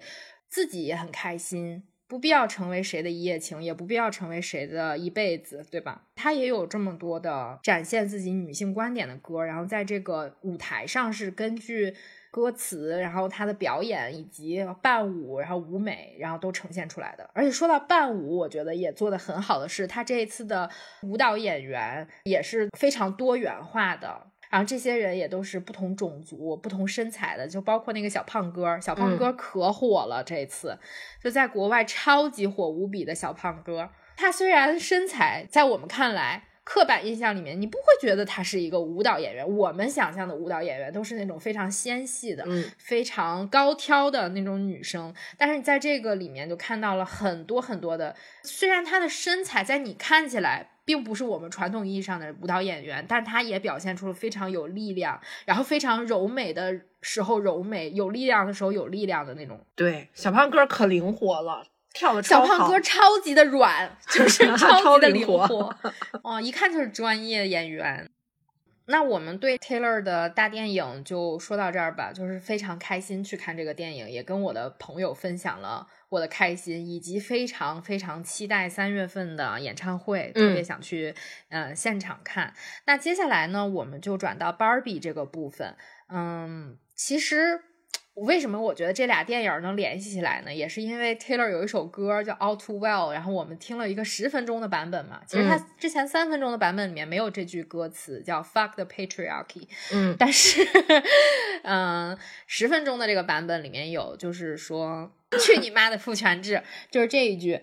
自己也很开心。不必要成为谁的一夜情，也不必要成为谁的一辈子，对吧？他也有这么多的展现自己女性观点的歌，然后在这个舞台上是根据歌词，然后他的表演以及伴舞，然后舞美，然后都呈现出来的。而且说到伴舞，我觉得也做的很好的是，他这一次的舞蹈演员也是非常多元化的。然后这些人也都是不同种族、不同身材的，就包括那个小胖哥，小胖哥可火了，这次就在国外超级火无比的小胖哥。他虽然身材在我们看来，刻板印象里面，你不会觉得他是一个舞蹈演员。我们想象的舞蹈演员都是那种非常纤细的、非常高挑的那种女生，但是你在这个里面就看到了很多很多的。虽然他的身材在你看起来并不是我们传统意义上的舞蹈演员，但她也表现出了非常有力量，然后非常柔美的时候柔美，有力量的时候有力量的那种。对，小胖哥可灵活了。跳的小胖哥超级的软，就 是超级的灵活，哦，一看就是专业演员。那我们对 Taylor 的大电影就说到这儿吧，就是非常开心去看这个电影，也跟我的朋友分享了我的开心，以及非常非常期待三月份的演唱会，特别想去呃现场看。那接下来呢，我们就转到 Barbie 这个部分，嗯，其实。为什么我觉得这俩电影能联系起来呢？也是因为 Taylor 有一首歌叫《All Too Well》，然后我们听了一个十分钟的版本嘛。其实他之前三分钟的版本里面没有这句歌词，叫 “Fuck the patriarchy”。嗯，但是，嗯，十分钟的这个版本里面有，就是说“ 去你妈的父权制”，就是这一句。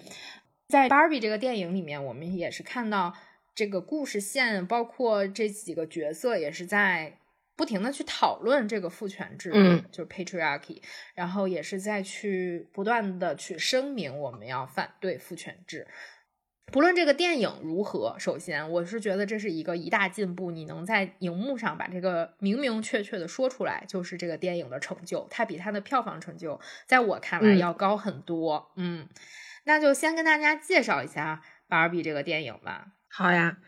在 Barbie 这个电影里面，我们也是看到这个故事线，包括这几个角色也是在。不停的去讨论这个父权制，嗯，就是 patriarchy，然后也是在去不断的去声明我们要反对父权制。不论这个电影如何，首先我是觉得这是一个一大进步。你能在荧幕上把这个明明确确的说出来，就是这个电影的成就。它比它的票房成就，在我看来要高很多。嗯，那就先跟大家介绍一下《芭比》这个电影吧。好呀。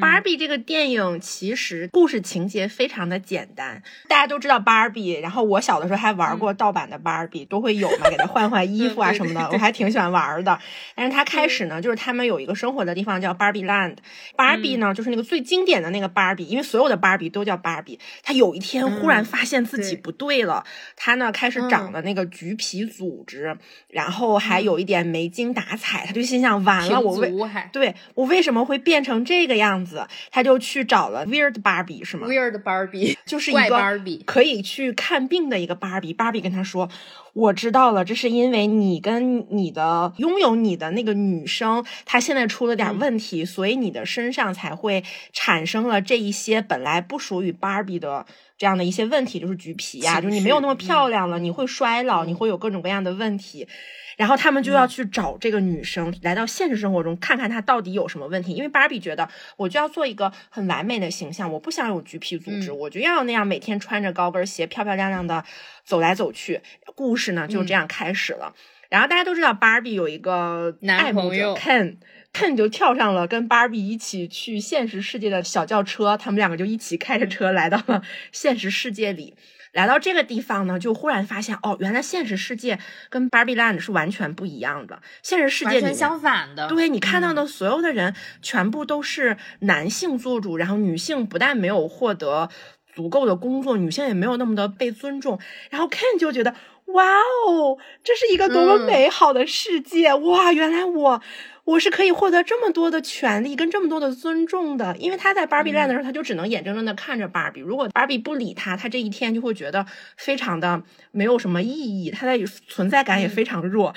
芭比这个电影其实故事情节非常的简单，大家都知道芭比。然后我小的时候还玩过盗版的芭比，都会有嘛，给它换换衣服啊什么的，我还挺喜欢玩的。但是它开始呢，就是他们有一个生活的地方叫 Barbie land，芭比呢就是那个最经典的那个芭比，因为所有的芭比都叫芭比。他有一天忽然发现自己不对了，他呢开始长了那个橘皮组织，然后还有一点没精打采，他就心想完了，我为对我为什么会变成这个样？样子，他就去找了 Weird Barbie，是吗？Weird Barbie 就是一个可以去看病的一个芭比。芭比跟他说：“我知道了，这是因为你跟你的拥有你的那个女生，她现在出了点问题，所以你的身上才会产生了这一些本来不属于芭比的这样的一些问题，就是橘皮呀，就是你没有那么漂亮了，你会衰老，你会有各种各样的问题。”然后他们就要去找这个女生，来到现实生活中看看她到底有什么问题。因为芭比觉得，我就要做一个很完美的形象，我不想有橘皮组织，我就要那样每天穿着高跟鞋，漂漂亮亮的走来走去。故事呢就这样开始了。然后大家都知道，芭比有一个男朋友 Ken，Ken 就跳上了跟芭比一起去现实世界的小轿车，他们两个就一起开着车来到了现实世界里。来到这个地方呢，就忽然发现哦，原来现实世界跟 Barbie Land 是完全不一样的。现实世界完全相反的，对你看到的所有的人，全部都是男性做主，然后女性不但没有获得足够的工作，女性也没有那么的被尊重。然后 Ken 就觉得，哇哦，这是一个多么美好的世界！哇，原来我。我是可以获得这么多的权利跟这么多的尊重的，因为他在芭比 land 的时候，他就只能眼睁睁的看着芭比。如果芭比不理他，他这一天就会觉得非常的没有什么意义，他的存在感也非常弱。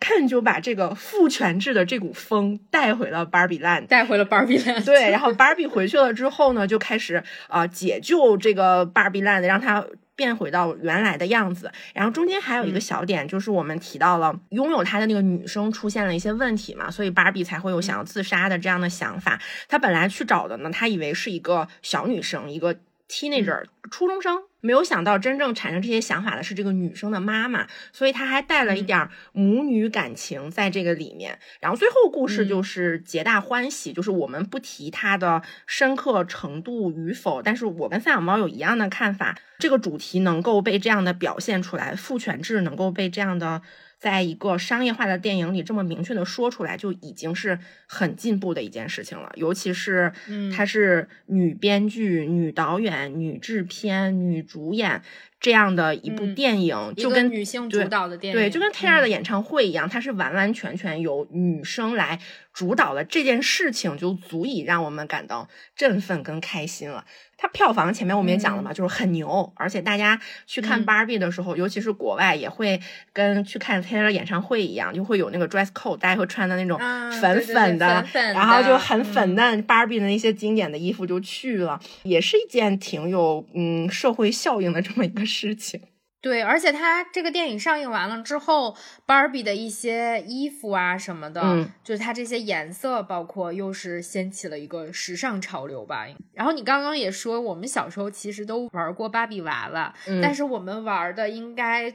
Ken 就把这个父权制的这股风带回了芭比 land，带回了芭比 land。对，然后芭比回去了之后呢，就开始啊解救这个芭比 land，让它。变回到原来的样子，然后中间还有一个小点，就是我们提到了拥有她的那个女生出现了一些问题嘛，所以芭比才会有想要自杀的这样的想法。她本来去找的呢，她以为是一个小女生，一个 teenager 初中生。没有想到，真正产生这些想法的是这个女生的妈妈，所以她还带了一点母女感情在这个里面。然后最后故事就是皆大欢喜，就是我们不提它的深刻程度与否，但是我跟三脚猫有一样的看法，这个主题能够被这样的表现出来，父权制能够被这样的。在一个商业化的电影里这么明确的说出来，就已经是很进步的一件事情了。尤其是，她是女编剧、女导演、女制片、女主演这样的一部电影，就跟女性主导的电影，对，就跟 Taylor 的演唱会一样，它是完完全全由女生来主导的这件事情，就足以让我们感到振奋跟开心了。它票房前面我们也讲了嘛，就是很牛，而且大家去看芭比的时候，尤其是国外，也会跟去看 Taylor 演唱会一样，就会有那个 dress code，大家会穿的那种粉粉的，然后就很粉嫩芭比的那些经典的衣服就去了，也是一件挺有嗯社会效应的这么一个事情。对，而且它这个电影上映完了之后，Barbie 的一些衣服啊什么的，嗯，就是它这些颜色，包括又是掀起了一个时尚潮流吧。然后你刚刚也说，我们小时候其实都玩过芭比娃娃，但是我们玩的应该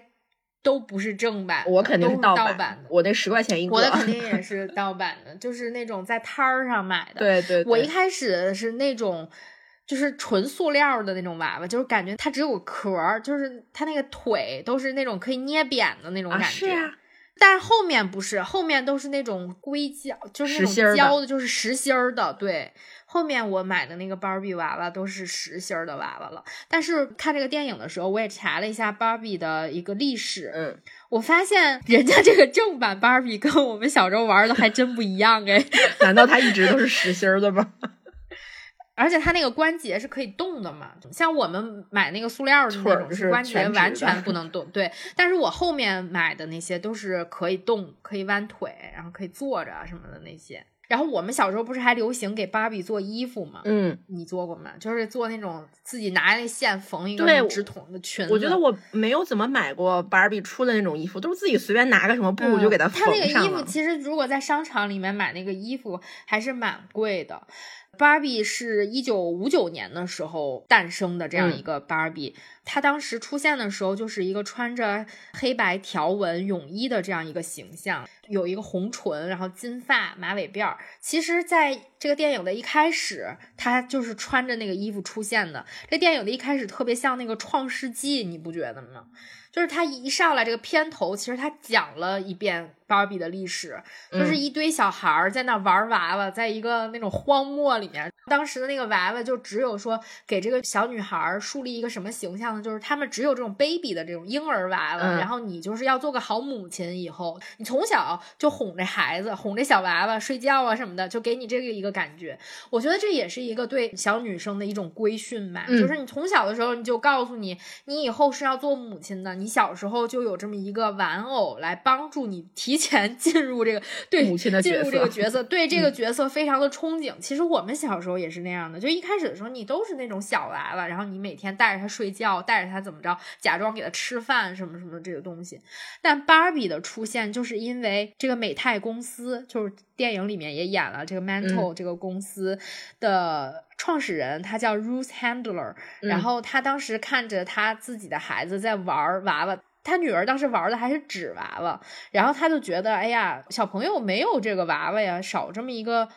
都不是正版，我肯定是盗版的。我那十块钱一个，我的肯定也是盗版的，就是那种在摊儿上买的。对对，我一开始是那种。就是纯塑料的那种娃娃，就是感觉它只有壳儿，就是它那个腿都是那种可以捏扁的那种感觉。是啊，但是后面不是，后面都是那种硅胶，就是那种胶的，就是实心儿的。对，后面我买的那个芭比娃娃都是实心儿的娃娃了。但是看这个电影的时候，我也查了一下芭比的一个历史，嗯，我发现人家这个正版芭比跟我们小时候玩的还真不一样哎。难道它一直都是实心儿的吗？而且它那个关节是可以动的嘛？像我们买那个塑料的那种，是关节完全不能动。对，但是我后面买的那些都是可以动、可以弯腿，然后可以坐着什么的那些。然后我们小时候不是还流行给芭比做衣服吗？嗯，你做过吗？就是做那种自己拿那线缝一个直筒的裙子。我觉得我没有怎么买过芭比出的那种衣服，都是自己随便拿个什么布就给它缝上了。它那个衣服其实如果在商场里面买那个衣服还是蛮贵的。芭比是一九五九年的时候诞生的这样一个芭比，她当时出现的时候就是一个穿着黑白条纹泳衣的这样一个形象，有一个红唇，然后金发马尾辫儿。其实，在这个电影的一开始，她就是穿着那个衣服出现的。这电影的一开始特别像那个《创世纪》，你不觉得吗？就是他一上来这个片头，其实他讲了一遍芭比的历史，就是一堆小孩儿在那玩娃娃，在一个那种荒漠里面。当时的那个娃娃就只有说给这个小女孩树立一个什么形象呢？就是他们只有这种 baby 的这种婴儿娃娃，然后你就是要做个好母亲，以后你从小就哄着孩子，哄着小娃娃睡觉啊什么的，就给你这个一个感觉。我觉得这也是一个对小女生的一种规训吧，就是你从小的时候你就告诉你，你以后是要做母亲的。你小时候就有这么一个玩偶来帮助你提前进入这个对母亲的进入这个角色，对 这个角色非常的憧憬。其实我们小时候也是那样的，就一开始的时候你都是那种小娃娃，然后你每天带着他睡觉，带着他怎么着，假装给他吃饭什么什么这个东西。但芭比的出现就是因为这个美泰公司，就是电影里面也演了这个 Mantle 这个公司的。创始人他叫 Ruth Handler，然后他当时看着他自己的孩子在玩娃娃，他女儿当时玩的还是纸娃娃，然后他就觉得，哎呀，小朋友没有这个娃娃呀，少这么一个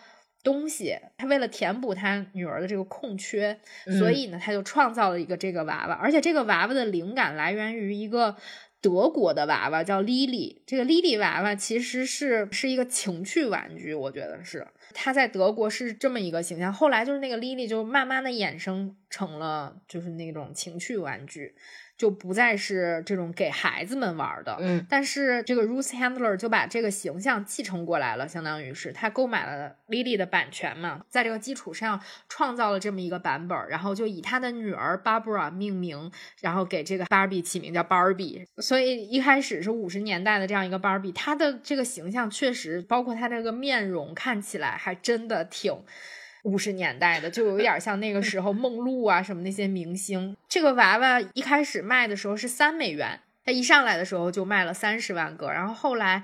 东西。他为了填补他女儿的这个空缺，所以呢，他就创造了一个这个娃娃，而且这个娃娃的灵感来源于一个德国的娃娃，叫 Lily。这个 Lily 娃娃其实是是一个情趣玩具，我觉得是。他在德国是这么一个形象，后来就是那个 Lily 就慢慢的衍生成了就是那种情趣玩具。就不再是这种给孩子们玩的，嗯，但是这个 Ruth Handler 就把这个形象继承过来了，相当于是他购买了 Lily 的版权嘛，在这个基础上创造了这么一个版本，然后就以他的女儿 Barbara 命名，然后给这个 Barbie 起名叫 Barbie，所以一开始是五十年代的这样一个 Barbie，她的这个形象确实，包括她这个面容看起来还真的挺。五十年代的，就有点像那个时候梦露啊什么那些明星。这个娃娃一开始卖的时候是三美元，它一上来的时候就卖了三十万个。然后后来，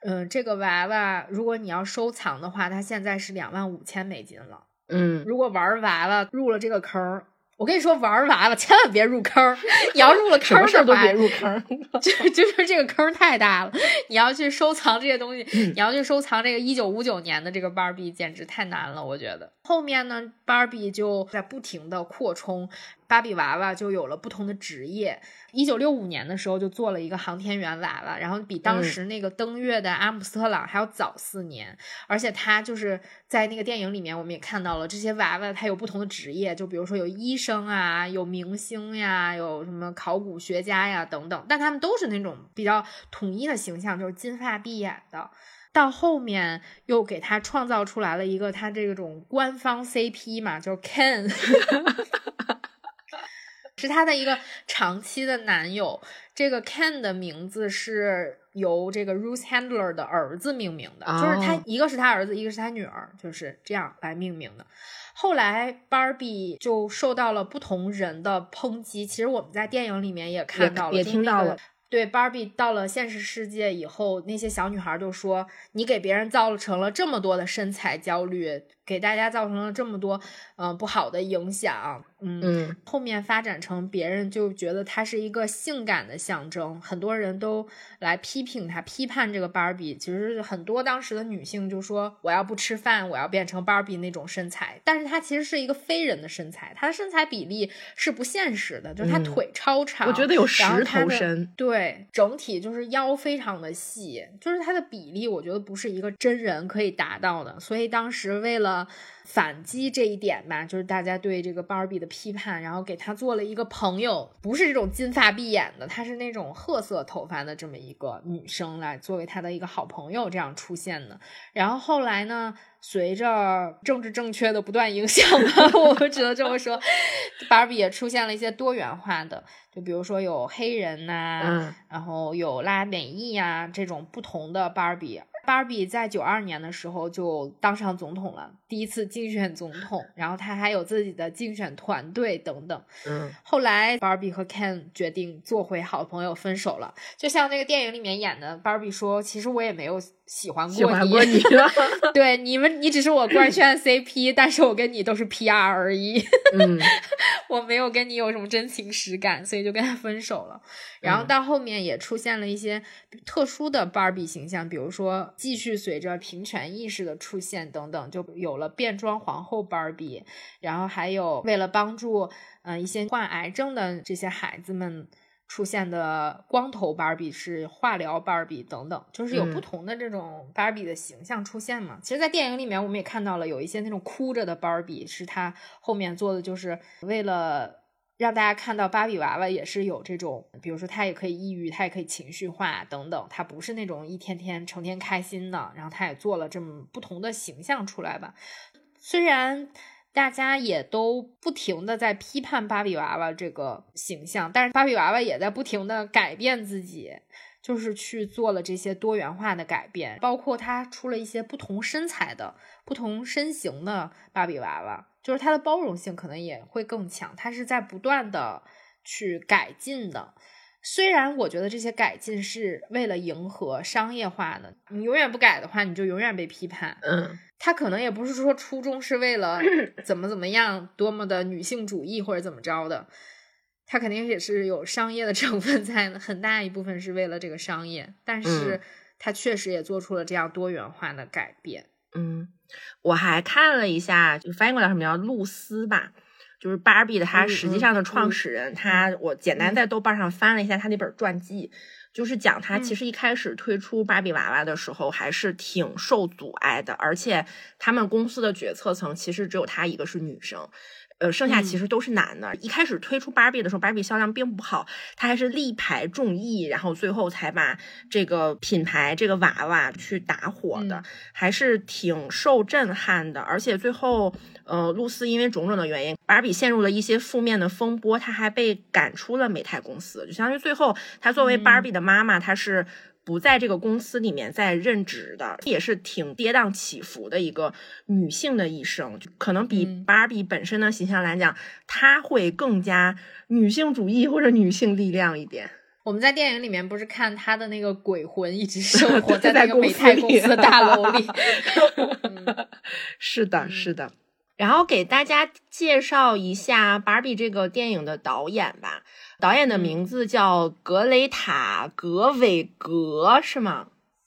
嗯，这个娃娃如果你要收藏的话，它现在是两万五千美金了。嗯，如果玩娃娃入了这个坑。我跟你说，玩娃了千万别入坑。你要入了坑的话，都别入坑。就就是这个坑太大了。你要去收藏这些东西，你要去收藏这个一九五九年的这个芭比，简直太难了。我觉得后面呢，芭比就在不停的扩充。芭比娃娃就有了不同的职业。一九六五年的时候就做了一个航天员娃娃，然后比当时那个登月的阿姆斯特朗还要早四年。而且他就是在那个电影里面，我们也看到了这些娃娃，他有不同的职业，就比如说有医生啊，有明星呀，有什么考古学家呀等等。但他们都是那种比较统一的形象，就是金发碧眼的。到后面又给他创造出来了一个他这种官方 CP 嘛，就是 Ken。是她的一个长期的男友。这个 Ken 的名字是由这个 Ruth Handler 的儿子命名的，就是他一个是他儿子，一个是他女儿，就是这样来命名的。后来 Barbie 就受到了不同人的抨击，其实我们在电影里面也看到了，也听到了。对，Barbie 到了现实世界以后，那些小女孩就说：“你给别人造成了这么多的身材焦虑。”给大家造成了这么多，嗯，不好的影响，嗯，后面发展成别人就觉得它是一个性感的象征，很多人都来批评他，批判这个芭比。其实很多当时的女性就说：“我要不吃饭，我要变成芭比那种身材。”但是她其实是一个非人的身材，她的身材比例是不现实的，就是她腿超长，我觉得有石头身，对，整体就是腰非常的细，就是她的比例，我觉得不是一个真人可以达到的。所以当时为了反击这一点吧，就是大家对这个芭比的批判，然后给她做了一个朋友，不是这种金发碧眼的，她是那种褐色头发的这么一个女生来作为她的一个好朋友这样出现的。然后后来呢，随着政治正确的不断影响吧，我们只能这么说，芭比也出现了一些多元化的，就比如说有黑人呐，然后有拉美裔呀这种不同的芭比。芭比在九二年的时候就当上总统了，第一次竞选总统，然后他还有自己的竞选团队等等。嗯，后来 Barbie 和 Ken 决定做回好朋友，分手了。就像那个电影里面演的，，Barbie 说：“其实我也没有喜欢过你，对你们，你只是我官宣 CP，但是我跟你都是 PR 而已。嗯，我没有跟你有什么真情实感，所以就跟他分手了。然后到后面也出现了一些特殊的 Barbie 形象，比如说。继续随着平权意识的出现等等，就有了变装皇后芭比，然后还有为了帮助嗯一些患癌症的这些孩子们出现的光头芭比，是化疗芭比等等，就是有不同的这种芭比的形象出现嘛。其实，在电影里面我们也看到了有一些那种哭着的芭比，是他后面做的，就是为了。让大家看到芭比娃娃也是有这种，比如说她也可以抑郁，她也可以情绪化等等，她不是那种一天天成天开心的。然后她也做了这么不同的形象出来吧。虽然大家也都不停的在批判芭比娃娃这个形象，但是芭比娃娃也在不停的改变自己，就是去做了这些多元化的改变，包括她出了一些不同身材的、不同身形的芭比娃娃。就是它的包容性可能也会更强，它是在不断的去改进的。虽然我觉得这些改进是为了迎合商业化的，你永远不改的话，你就永远被批判。嗯，它可能也不是说初衷是为了 怎么怎么样，多么的女性主义或者怎么着的，它肯定也是有商业的成分在的，很大一部分是为了这个商业。但是它确实也做出了这样多元化的改变。嗯。我还看了一下，就翻译过来什么叫露丝吧，就是芭比的她实际上的创始人。他我简单在豆瓣上翻了一下他那本传记，就是讲他其实一开始推出芭比娃娃的时候还是挺受阻碍的，而且他们公司的决策层其实只有她一个是女生。呃，剩下其实都是男的。一开始推出芭比的时候，芭比销量并不好，他还是力排众议，然后最后才把这个品牌这个娃娃去打火的，还是挺受震撼的。而且最后，呃，露丝因为种种的原因，芭比陷入了一些负面的风波，她还被赶出了美泰公司，就相当于最后她作为芭比的妈妈，她是。不在这个公司里面在任职的，也是挺跌宕起伏的一个女性的一生，就可能比芭比本身的形象来讲，她会更加女性主义或者女性力量一点。我们在电影里面不是看她的那个鬼魂一直 生活在那个美泰公司的大楼里，是的，是的。然后给大家介绍一下芭比这个电影的导演吧。导演的名字叫格雷塔·格韦格，是吗？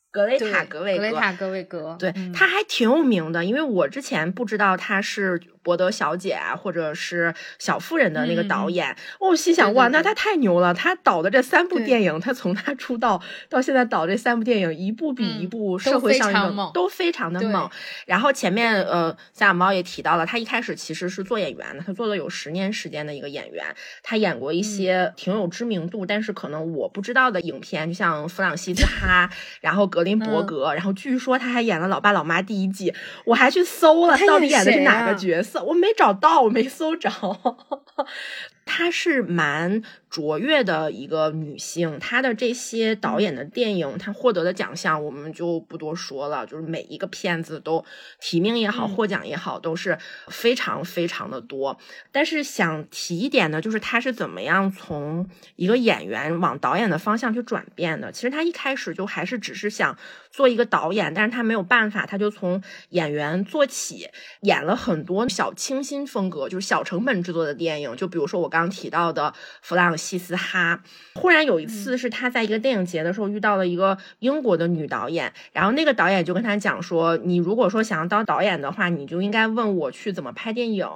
格雷塔·格韦格，格雷塔·格韦格，对，他还挺有名的，因为我之前不知道他是。博德小姐啊，或者是小妇人的那个导演，我心想哇，那他太牛了！他导的这三部电影，他从他出道到现在导这三部电影，一部比一部社会上映都非常的猛。然后前面呃，小小猫也提到了，他一开始其实是做演员的，他做了有十年时间的一个演员，他演过一些挺有知名度，但是可能我不知道的影片，就像《弗朗西斯哈 》，然后《格林伯格》，然后据说他还演了《老爸老妈》第一季，我还去搜了，他到底演的是哪个角色？我没找到，我没搜着。它是蛮卓越的一个女性，她的这些导演的电影，她获得的奖项我们就不多说了，就是每一个片子都提名也好，获奖也好，都是非常非常的多。但是想提一点呢，就是她是怎么样从一个演员往导演的方向去转变的？其实她一开始就还是只是想做一个导演，但是她没有办法，她就从演员做起，演了很多小清新风格，就是小成本制作的电影，就比如说我。刚提到的弗朗西斯哈，忽然有一次是他在一个电影节的时候遇到了一个英国的女导演，然后那个导演就跟他讲说：“你如果说想要当导演的话，你就应该问我去怎么拍电影，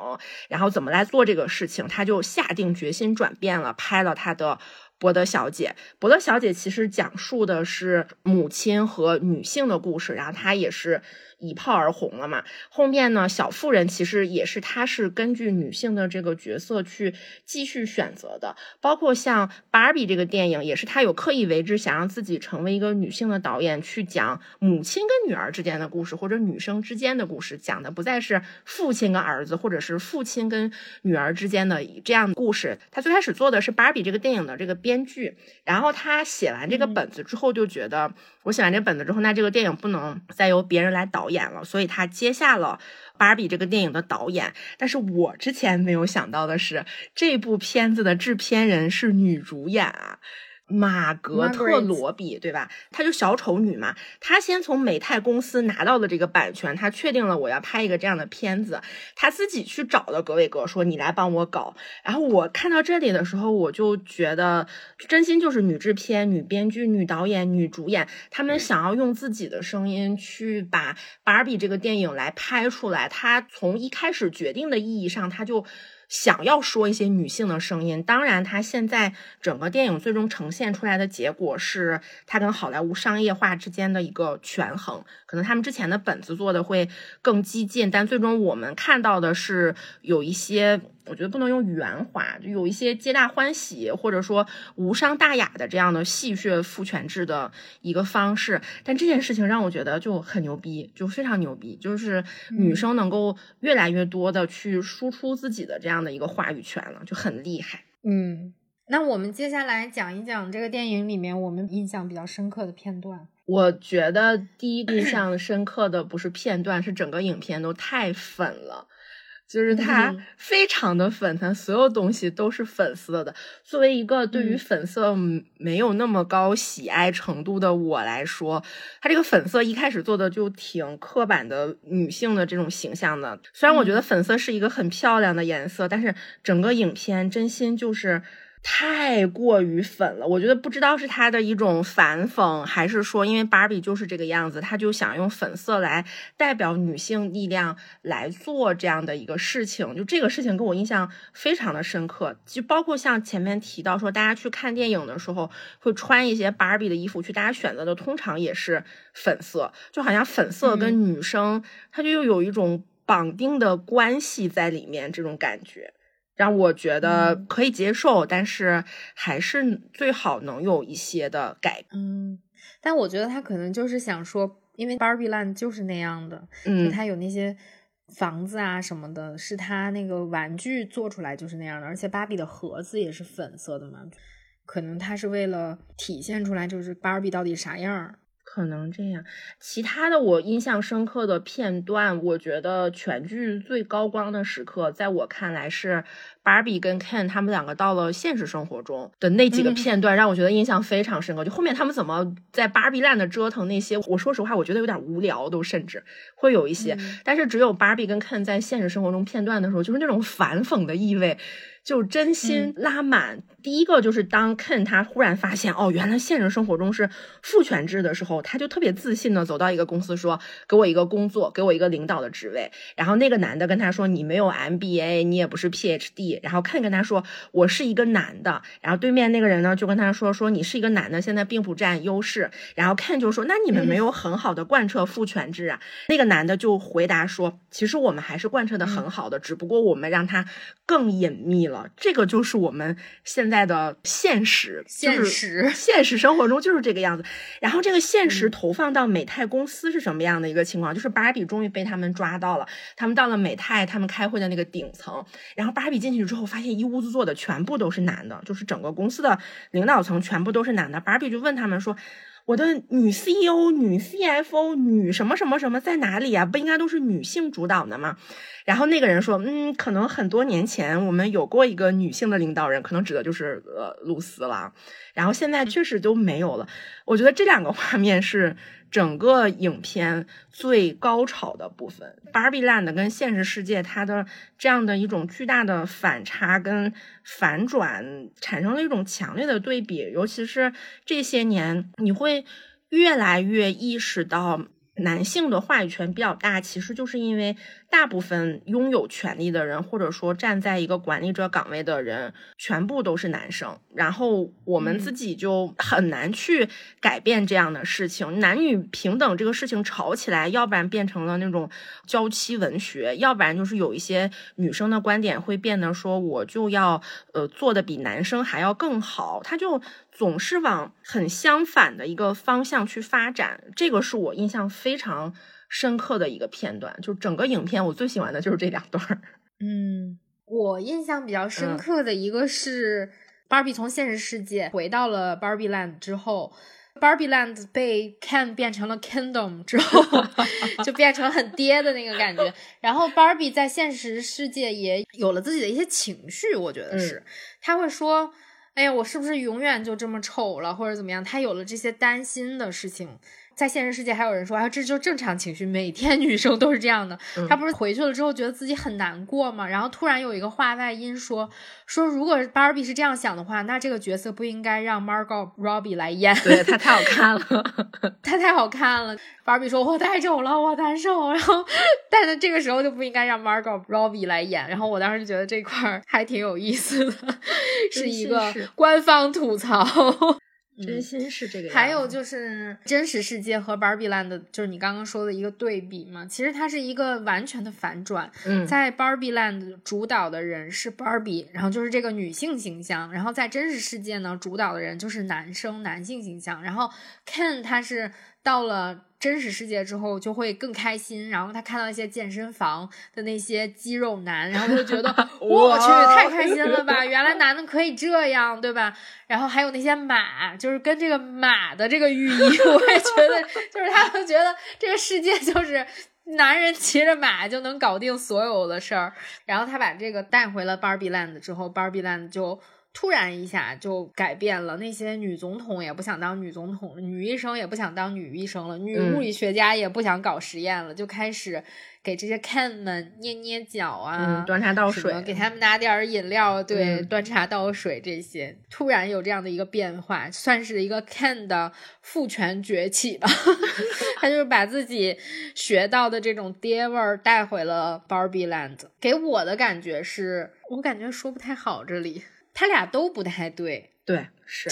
然后怎么来做这个事情。”他就下定决心转变了，拍了他的。伯德小姐，伯德小姐其实讲述的是母亲和女性的故事，然后她也是一炮而红了嘛。后面呢，小妇人其实也是，她是根据女性的这个角色去继续选择的。包括像芭比这个电影，也是她有刻意为之，想让自己成为一个女性的导演，去讲母亲跟女儿之间的故事，或者女生之间的故事，讲的不再是父亲跟儿子，或者是父亲跟女儿之间的这样的故事。她最开始做的是芭比这个电影的这个。编剧，然后她写完这个本子之后，就觉得我写完这本子之后，那这个电影不能再由别人来导演了，所以他接下了芭比这个电影的导演。但是我之前没有想到的是，这部片子的制片人是女主演啊。马格特罗比，对吧？她就小丑女嘛。她先从美泰公司拿到了这个版权，她确定了我要拍一个这样的片子，她自己去找的格伟格，说你来帮我搞。然后我看到这里的时候，我就觉得，真心就是女制片、女编剧、女导演、女主演，她们想要用自己的声音去把芭比这个电影来拍出来。她从一开始决定的意义上，她就。想要说一些女性的声音，当然，它现在整个电影最终呈现出来的结果是它跟好莱坞商业化之间的一个权衡。可能他们之前的本子做的会更激进，但最终我们看到的是有一些。我觉得不能用圆滑，就有一些皆大欢喜或者说无伤大雅的这样的戏谑父权制的一个方式。但这件事情让我觉得就很牛逼，就非常牛逼，就是女生能够越来越多的去输出自己的这样的一个话语权了，就很厉害。嗯，那我们接下来讲一讲这个电影里面我们印象比较深刻的片段。我觉得第一印象深刻的不是片段，是整个影片都太粉了。就是它非常的粉，它所有东西都是粉色的。作为一个对于粉色没有那么高喜爱程度的我来说，它这个粉色一开始做的就挺刻板的女性的这种形象的。虽然我觉得粉色是一个很漂亮的颜色，但是整个影片真心就是。太过于粉了，我觉得不知道是他的一种反讽，还是说因为芭比就是这个样子，他就想用粉色来代表女性力量来做这样的一个事情。就这个事情给我印象非常的深刻，就包括像前面提到说，大家去看电影的时候会穿一些芭比的衣服去，大家选择的通常也是粉色，就好像粉色跟女生，它就又有一种绑定的关系在里面，这种感觉。让我觉得可以接受，但是还是最好能有一些的改。嗯，但我觉得他可能就是想说，因为 Barbie Land 就是那样的，嗯，他有那些房子啊什么的，是他那个玩具做出来就是那样的，而且芭比的盒子也是粉色的嘛，可能他是为了体现出来就是芭比到底啥样。可能这样，其他的我印象深刻的片段，我觉得全剧最高光的时刻，在我看来是芭比跟 Ken 他们两个到了现实生活中的那几个片段，让我觉得印象非常深刻。就后面他们怎么在芭比 land 折腾那些，我说实话，我觉得有点无聊，都甚至会有一些。但是只有芭比跟 Ken 在现实生活中片段的时候，就是那种反讽的意味。就真心拉满。第一个就是当 Ken 他忽然发现，哦，原来现实生活中是父权制的时候，他就特别自信的走到一个公司说，给我一个工作，给我一个领导的职位。然后那个男的跟他说，你没有 MBA，你也不是 PhD。然后 Ken 跟他说，我是一个男的。然后对面那个人呢就跟他说，说你是一个男的，现在并不占优势。然后 Ken 就说，那你们没有很好的贯彻父权制啊？那个男的就回答说，其实我们还是贯彻的很好的，只不过我们让他更隐秘了。这个就是我们现在的现实，现实 现实生活中就是这个样子。然后这个现实投放到美泰公司是什么样的一个情况？就是芭比终于被他们抓到了，他们到了美泰，他们开会的那个顶层，然后芭比进去之后，发现一屋子坐的全部都是男的，就是整个公司的领导层全部都是男的。Barbie 就问他们说。我的女 CEO、女 CFO、女什么什么什么在哪里呀？不应该都是女性主导的吗？然后那个人说，嗯，可能很多年前我们有过一个女性的领导人，可能指的就是呃露丝了。然后现在确实都没有了。我觉得这两个画面是。整个影片最高潮的部分，《Barbie Land》跟现实世界它的这样的一种巨大的反差跟反转，产生了一种强烈的对比。尤其是这些年，你会越来越意识到。男性的话语权比较大，其实就是因为大部分拥有权利的人，或者说站在一个管理者岗位的人，全部都是男生。然后我们自己就很难去改变这样的事情。男女平等这个事情吵起来，要不然变成了那种娇妻文学，要不然就是有一些女生的观点会变得说，我就要呃做的比男生还要更好，他就。总是往很相反的一个方向去发展，这个是我印象非常深刻的一个片段。就整个影片，我最喜欢的就是这两段儿。嗯，我印象比较深刻的一个是，Barbie 从现实世界回到了 Barbie Land 之后，Barbie Land 被 Ken 变成了 Kingdom 之后，就变成很爹的那个感觉。然后 Barbie 在现实世界也有了自己的一些情绪，我觉得是，他会说。哎呀，我是不是永远就这么丑了，或者怎么样？他有了这些担心的事情。在现实世界，还有人说啊，这就正常情绪，每天女生都是这样的。她不是回去了之后觉得自己很难过吗？然后突然有一个话外音说说，如果 Barbie 是这样想的话，那这个角色不应该让 Margot Robbie 来演。对 她太好看了，他太好看了。Barbie 说：“我太丑了，我难受。”然后，但是这个时候就不应该让 Margot Robbie 来演。然后我当时就觉得这块还挺有意思的，是一个官方吐槽。真心是这个，还有就是真实世界和 Barbie Land，就是你刚刚说的一个对比嘛。其实它是一个完全的反转。嗯，在 Barbie Land 主导的人是 Barbie，然后就是这个女性形象；然后在真实世界呢，主导的人就是男生男性形象。然后 Ken 他是到了。真实世界之后就会更开心，然后他看到一些健身房的那些肌肉男，然后就觉得 我去太开心了吧！原来男的可以这样，对吧？然后还有那些马，就是跟这个马的这个寓意，我也觉得，就是他们觉得这个世界就是男人骑着马就能搞定所有的事儿。然后他把这个带回了 Barbie Land 之后，Barbie Land 就。突然一下就改变了，那些女总统也不想当女总统了，女医生也不想当女医生了，女物理学家也不想搞实验了，就开始给这些 can 们捏捏脚啊，端茶倒水，给他们拿点饮料，对，端茶倒水这些。突然有这样的一个变化，算是一个 can 的父权崛起吧。他就是把自己学到的这种爹味儿带回了 Barbie Land。给我的感觉是，我感觉说不太好这里。他俩都不太对，对是。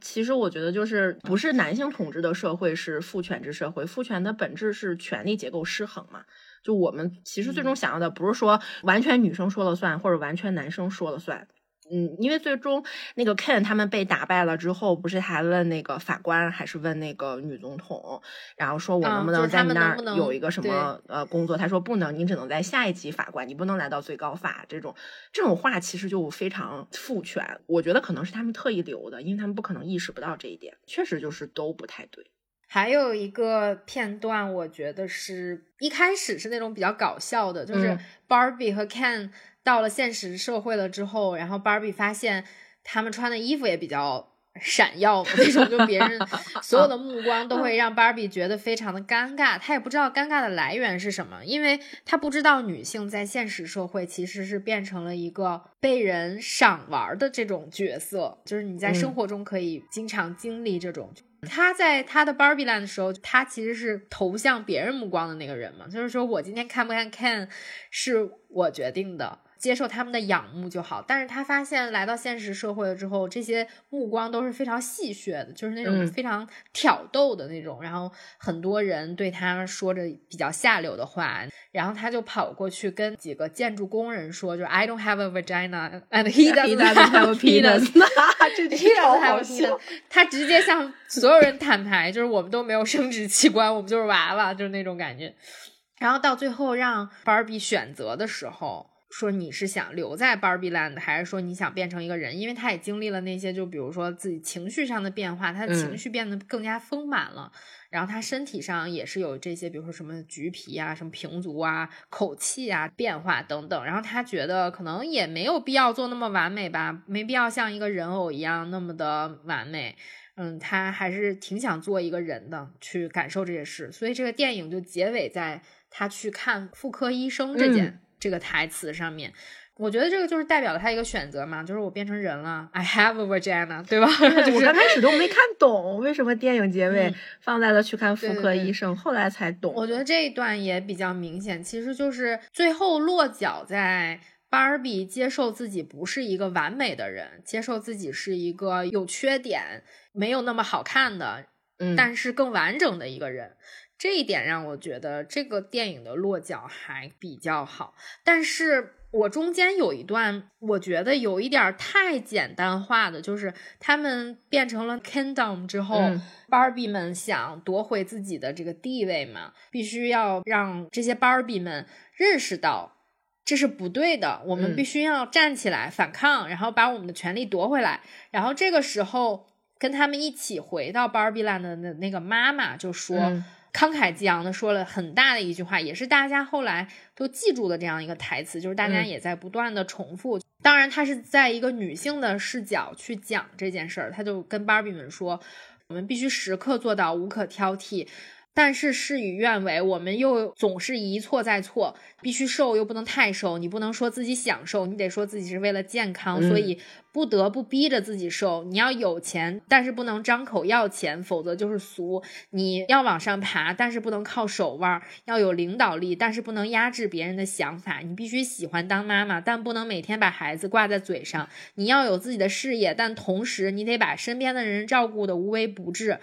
其实我觉得就是不是男性统治的社会是父权制社会，父权的本质是权力结构失衡嘛。就我们其实最终想要的不是说完全女生说了算，或者完全男生说了算。嗯，因为最终那个 Ken 他们被打败了之后，不是还问那个法官，还是问那个女总统，然后说我能不能在那儿有一个什么呃工作？他说不能，你只能在下一级法官，你不能来到最高法。这种这种话其实就非常父权，我觉得可能是他们特意留的，因为他们不可能意识不到这一点，确实就是都不太对。还有一个片段，我觉得是一开始是那种比较搞笑的，就是 Barbie 和 Ken。到了现实社会了之后，然后 Barbie 发现他们穿的衣服也比较闪耀，那种就别人 所有的目光都会让 Barbie 觉得非常的尴尬。她也不知道尴尬的来源是什么，因为她不知道女性在现实社会其实是变成了一个被人赏玩的这种角色，就是你在生活中可以经常经历这种。他在他的 Barbie Land 的时候，他其实是投向别人目光的那个人嘛，就是说我今天看不看 Ken 是我决定的。接受他们的仰慕就好。但是他发现来到现实社会了之后，这些目光都是非常戏谑的，就是那种非常挑逗的那种。然后很多人对他说着比较下流的话，然后他就跑过去跟几个建筑工人说：“就 I don't have a vagina and he doesn't have a penis。”这超好笑。他直接向所有人坦白，就是我们都没有生殖器官，我们就是娃娃，就是那种感觉。然后到最后让 Barbie 选择的时候，说你是想留在 Barbie Land，还是说你想变成一个人？因为他也经历了那些，就比如说自己情绪上的变化，他的情绪变得更加丰满了。然后他身体上也是有这些，比如说什么橘皮啊、什么平足啊、口气啊变化等等。然后他觉得可能也没有必要做那么完美吧，没必要像一个人偶一样那么的完美。嗯，他还是挺想做一个人的，去感受这些事。所以这个电影就结尾在。他去看妇科医生这件这个台词上面，我觉得这个就是代表了他一个选择嘛，就是我变成人了，I have a vagina，对吧？我刚开始都没看懂为什么电影结尾放在了去看妇科医生，后来才懂。我觉得这一段也比较明显，其实就是最后落脚在芭比接受自己不是一个完美的人，接受自己是一个有缺点、没有那么好看的，嗯，但是更完整的一个人。这一点让我觉得这个电影的落脚还比较好，但是我中间有一段我觉得有一点太简单化的，就是他们变成了 Kingdom 之后，Barbie 们想夺回自己的这个地位嘛，必须要让这些 Barbie 们认识到这是不对的，我们必须要站起来反抗，然后把我们的权利夺回来。然后这个时候跟他们一起回到 Barbie Land 的那个妈妈就说。慷慨激昂的说了很大的一句话，也是大家后来都记住的这样一个台词，就是大家也在不断的重复。当然，他是在一个女性的视角去讲这件事儿，他就跟芭比们说：“我们必须时刻做到无可挑剔。”但是事与愿违，我们又总是一错再错。必须瘦又不能太瘦，你不能说自己想瘦，你得说自己是为了健康，所以不得不逼着自己瘦。你要有钱，但是不能张口要钱，否则就是俗。你要往上爬，但是不能靠手腕。要有领导力，但是不能压制别人的想法。你必须喜欢当妈妈，但不能每天把孩子挂在嘴上。你要有自己的事业，但同时你得把身边的人照顾得无微不至。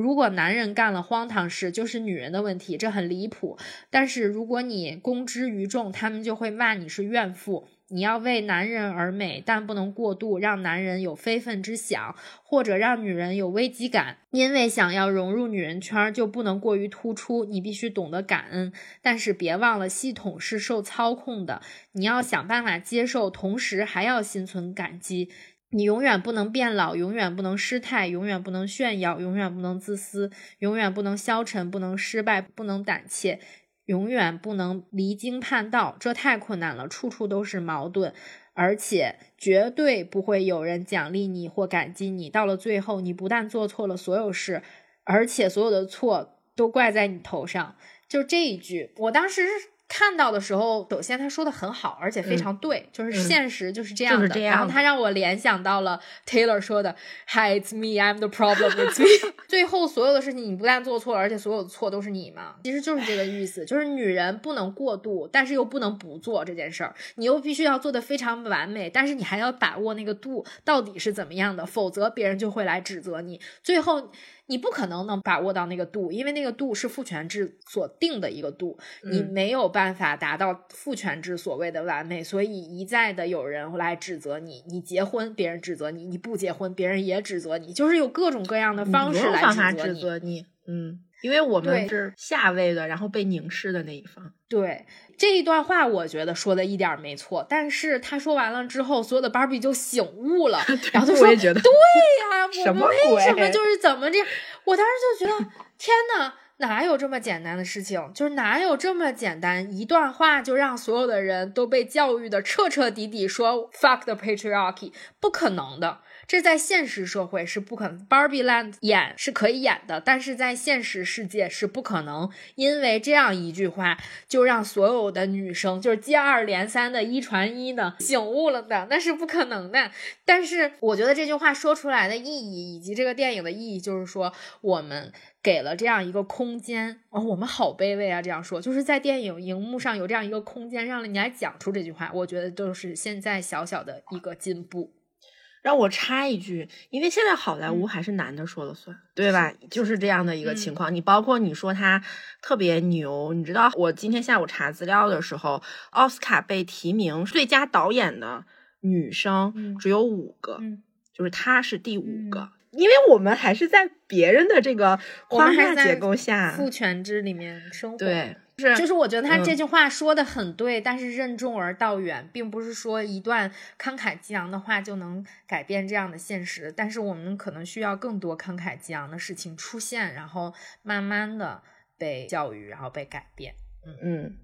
如果男人干了荒唐事，就是女人的问题，这很离谱。但是如果你公之于众，他们就会骂你是怨妇。你要为男人而美，但不能过度，让男人有非分之想，或者让女人有危机感。因为想要融入女人圈，就不能过于突出。你必须懂得感恩，但是别忘了系统是受操控的。你要想办法接受，同时还要心存感激。你永远不能变老，永远不能失态，永远不能炫耀，永远不能自私，永远不能消沉，不能失败，不能胆怯，永远不能离经叛道。这太困难了，处处都是矛盾，而且绝对不会有人奖励你或感激你。到了最后，你不但做错了所有事，而且所有的错都怪在你头上。就这一句，我当时。看到的时候，首先他说的很好，而且非常对，就是现实就是这样的。然后他让我联想到了 Taylor 说的 “Hi, it's me, I'm the problem, it's me。”最后所有的事情你不但做错了，而且所有的错都是你嘛，其实就是这个意思。就是女人不能过度，但是又不能不做这件事儿，你又必须要做的非常完美，但是你还要把握那个度到底是怎么样的，否则别人就会来指责你。最后。你不可能能把握到那个度，因为那个度是父权制所定的一个度，你没有办法达到父权制所谓的完美，所以一再的有人来指责你。你结婚，别人指责你；你不结婚，别人也指责你。就是有各种各样的方式来指责你。嗯，因为我们是下位的，然后被凝视的那一方。对。这一段话我觉得说的一点没错，但是他说完了之后，所有的芭比就醒悟了，然后就说：“对呀，我们为什么就是怎么这样？”我当时就觉得，天呐，哪有这么简单的事情？就是哪有这么简单一段话就让所有的人都被教育的彻彻底底说 “fuck the patriarchy”？不可能的。这在现实社会是不可能。Barbie Land 演是可以演的，但是在现实世界是不可能，因为这样一句话就让所有的女生就是接二连三的一传一的醒悟了的，那是不可能的。但是我觉得这句话说出来的意义，以及这个电影的意义，就是说我们。给了这样一个空间哦，我们好卑微啊！这样说，就是在电影荧幕上有这样一个空间，让你来讲出这句话，我觉得都是现在小小的一个进步。让我插一句，因为现在好莱坞还是男的说了算，对吧？就是这样的一个情况。你包括你说他特别牛，你知道我今天下午查资料的时候，奥斯卡被提名最佳导演的女生只有五个，就是她是第五个。因为我们还是在别人的这个框架结构下，父权制里面生活。对，是就是我觉得他这句话说的很对，但是任重而道远，并不是说一段慷慨激昂的话就能改变这样的现实。但是我们可能需要更多慷慨激昂的事情出现，然后慢慢的被教育，然后被改变。嗯嗯。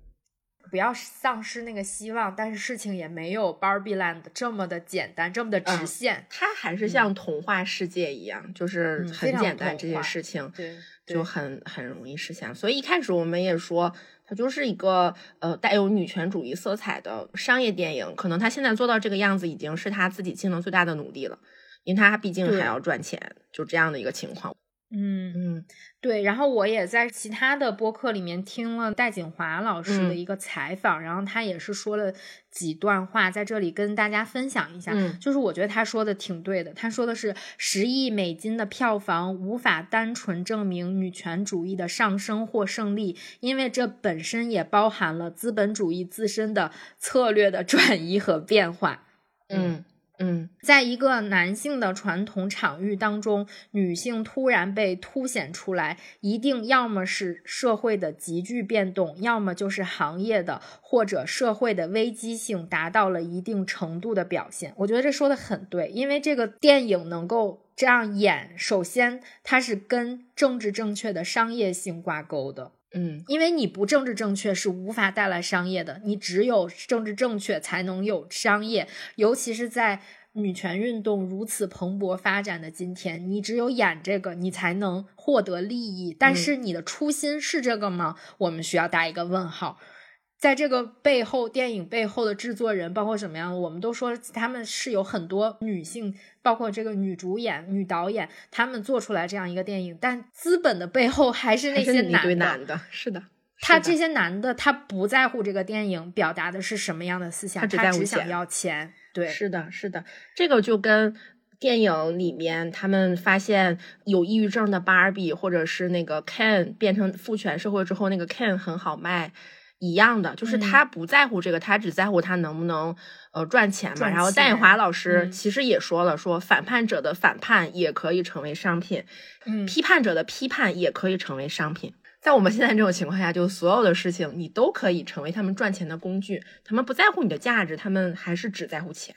不要丧失那个希望，但是事情也没有 Barbie Land 这么的简单，这么的直线。它还是像童话世界一样，就是很简单，这些事情对就很很容易实现。所以一开始我们也说，它就是一个呃带有女权主义色彩的商业电影。可能它现在做到这个样子，已经是他自己尽了最大的努力了，因为他毕竟还要赚钱，就这样的一个情况。嗯嗯，对，然后我也在其他的播客里面听了戴锦华老师的一个采访，然后他也是说了几段话，在这里跟大家分享一下。嗯，就是我觉得他说的挺对的，他说的是十亿美金的票房无法单纯证明女权主义的上升或胜利，因为这本身也包含了资本主义自身的策略的转移和变化。嗯。嗯，嗯在一个男性的传统场域当中，女性突然被凸显出来，一定要么是社会的急剧变动，要么就是行业的或者社会的危机性达到了一定程度的表现。我觉得这说的很对，因为这个电影能够这样演，首先它是跟政治正确的商业性挂钩的。嗯，因为你不政治正确是无法带来商业的，你只有政治正确才能有商业，尤其是在女权运动如此蓬勃发展的今天，你只有演这个，你才能获得利益。但是你的初心是这个吗？我们需要打一个问号。在这个背后，电影背后的制作人包括什么样？我们都说他们是有很多女性，包括这个女主演、女导演，他们做出来这样一个电影。但资本的背后还是那些男的，是的。他这些男的，他不在乎这个电影表达的是什么样的思想，他只想要钱。对，是的，是的。这个就跟电影里面他们发现有抑郁症的芭比，或者是那个 Ken 变成父权社会之后，那个 Ken 很好卖。一样的，就是他不在乎这个，他只在乎他能不能呃赚钱嘛。然后戴锦华老师其实也说了，说反叛者的反叛也可以成为商品，嗯，批判者的批判也可以成为商品。在我们现在这种情况下，就所有的事情你都可以成为他们赚钱的工具。他们不在乎你的价值，他们还是只在乎钱。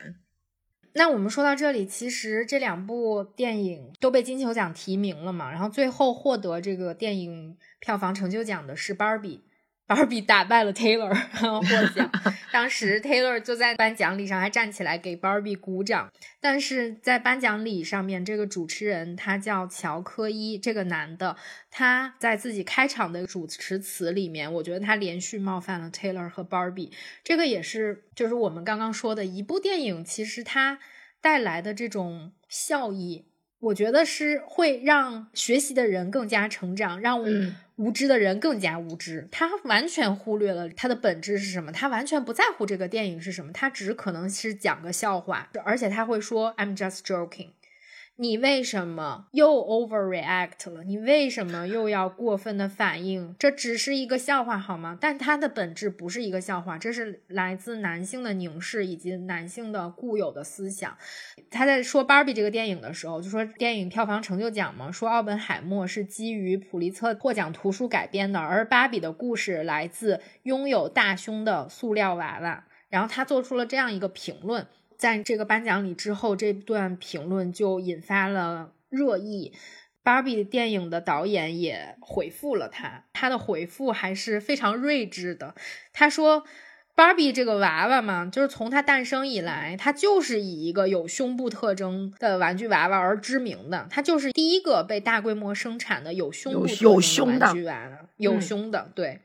那我们说到这里，其实这两部电影都被金球奖提名了嘛，然后最后获得这个电影票房成就奖的是《芭比》。Barbie 打败了 Taylor 获奖，当时 Taylor 就在颁奖礼上还站起来给 Barbie 鼓掌。但是在颁奖礼上面，这个主持人他叫乔科伊，这个男的他在自己开场的主持词里面，我觉得他连续冒犯了 Taylor 和 Barbie。这个也是就是我们刚刚说的一部电影，其实它带来的这种效益，我觉得是会让学习的人更加成长，让我。无知的人更加无知，他完全忽略了它的本质是什么，他完全不在乎这个电影是什么，他只可能是讲个笑话，而且他会说 I'm just joking。你为什么又 overreact 了？你为什么又要过分的反应？这只是一个笑话，好吗？但它的本质不是一个笑话，这是来自男性的凝视以及男性的固有的思想。他在说《芭比》这个电影的时候，就说电影票房成就奖嘛，说奥本海默是基于普利策获奖图书改编的，而芭比的故事来自拥有大胸的塑料娃娃。然后他做出了这样一个评论。在这个颁奖礼之后，这段评论就引发了热议。芭比电影的导演也回复了他，他的回复还是非常睿智的。他说：“芭比这个娃娃嘛，就是从它诞生以来，它就是以一个有胸部特征的玩具娃娃而知名的。它就是第一个被大规模生产的有胸部有胸的玩具娃娃，有胸的。对，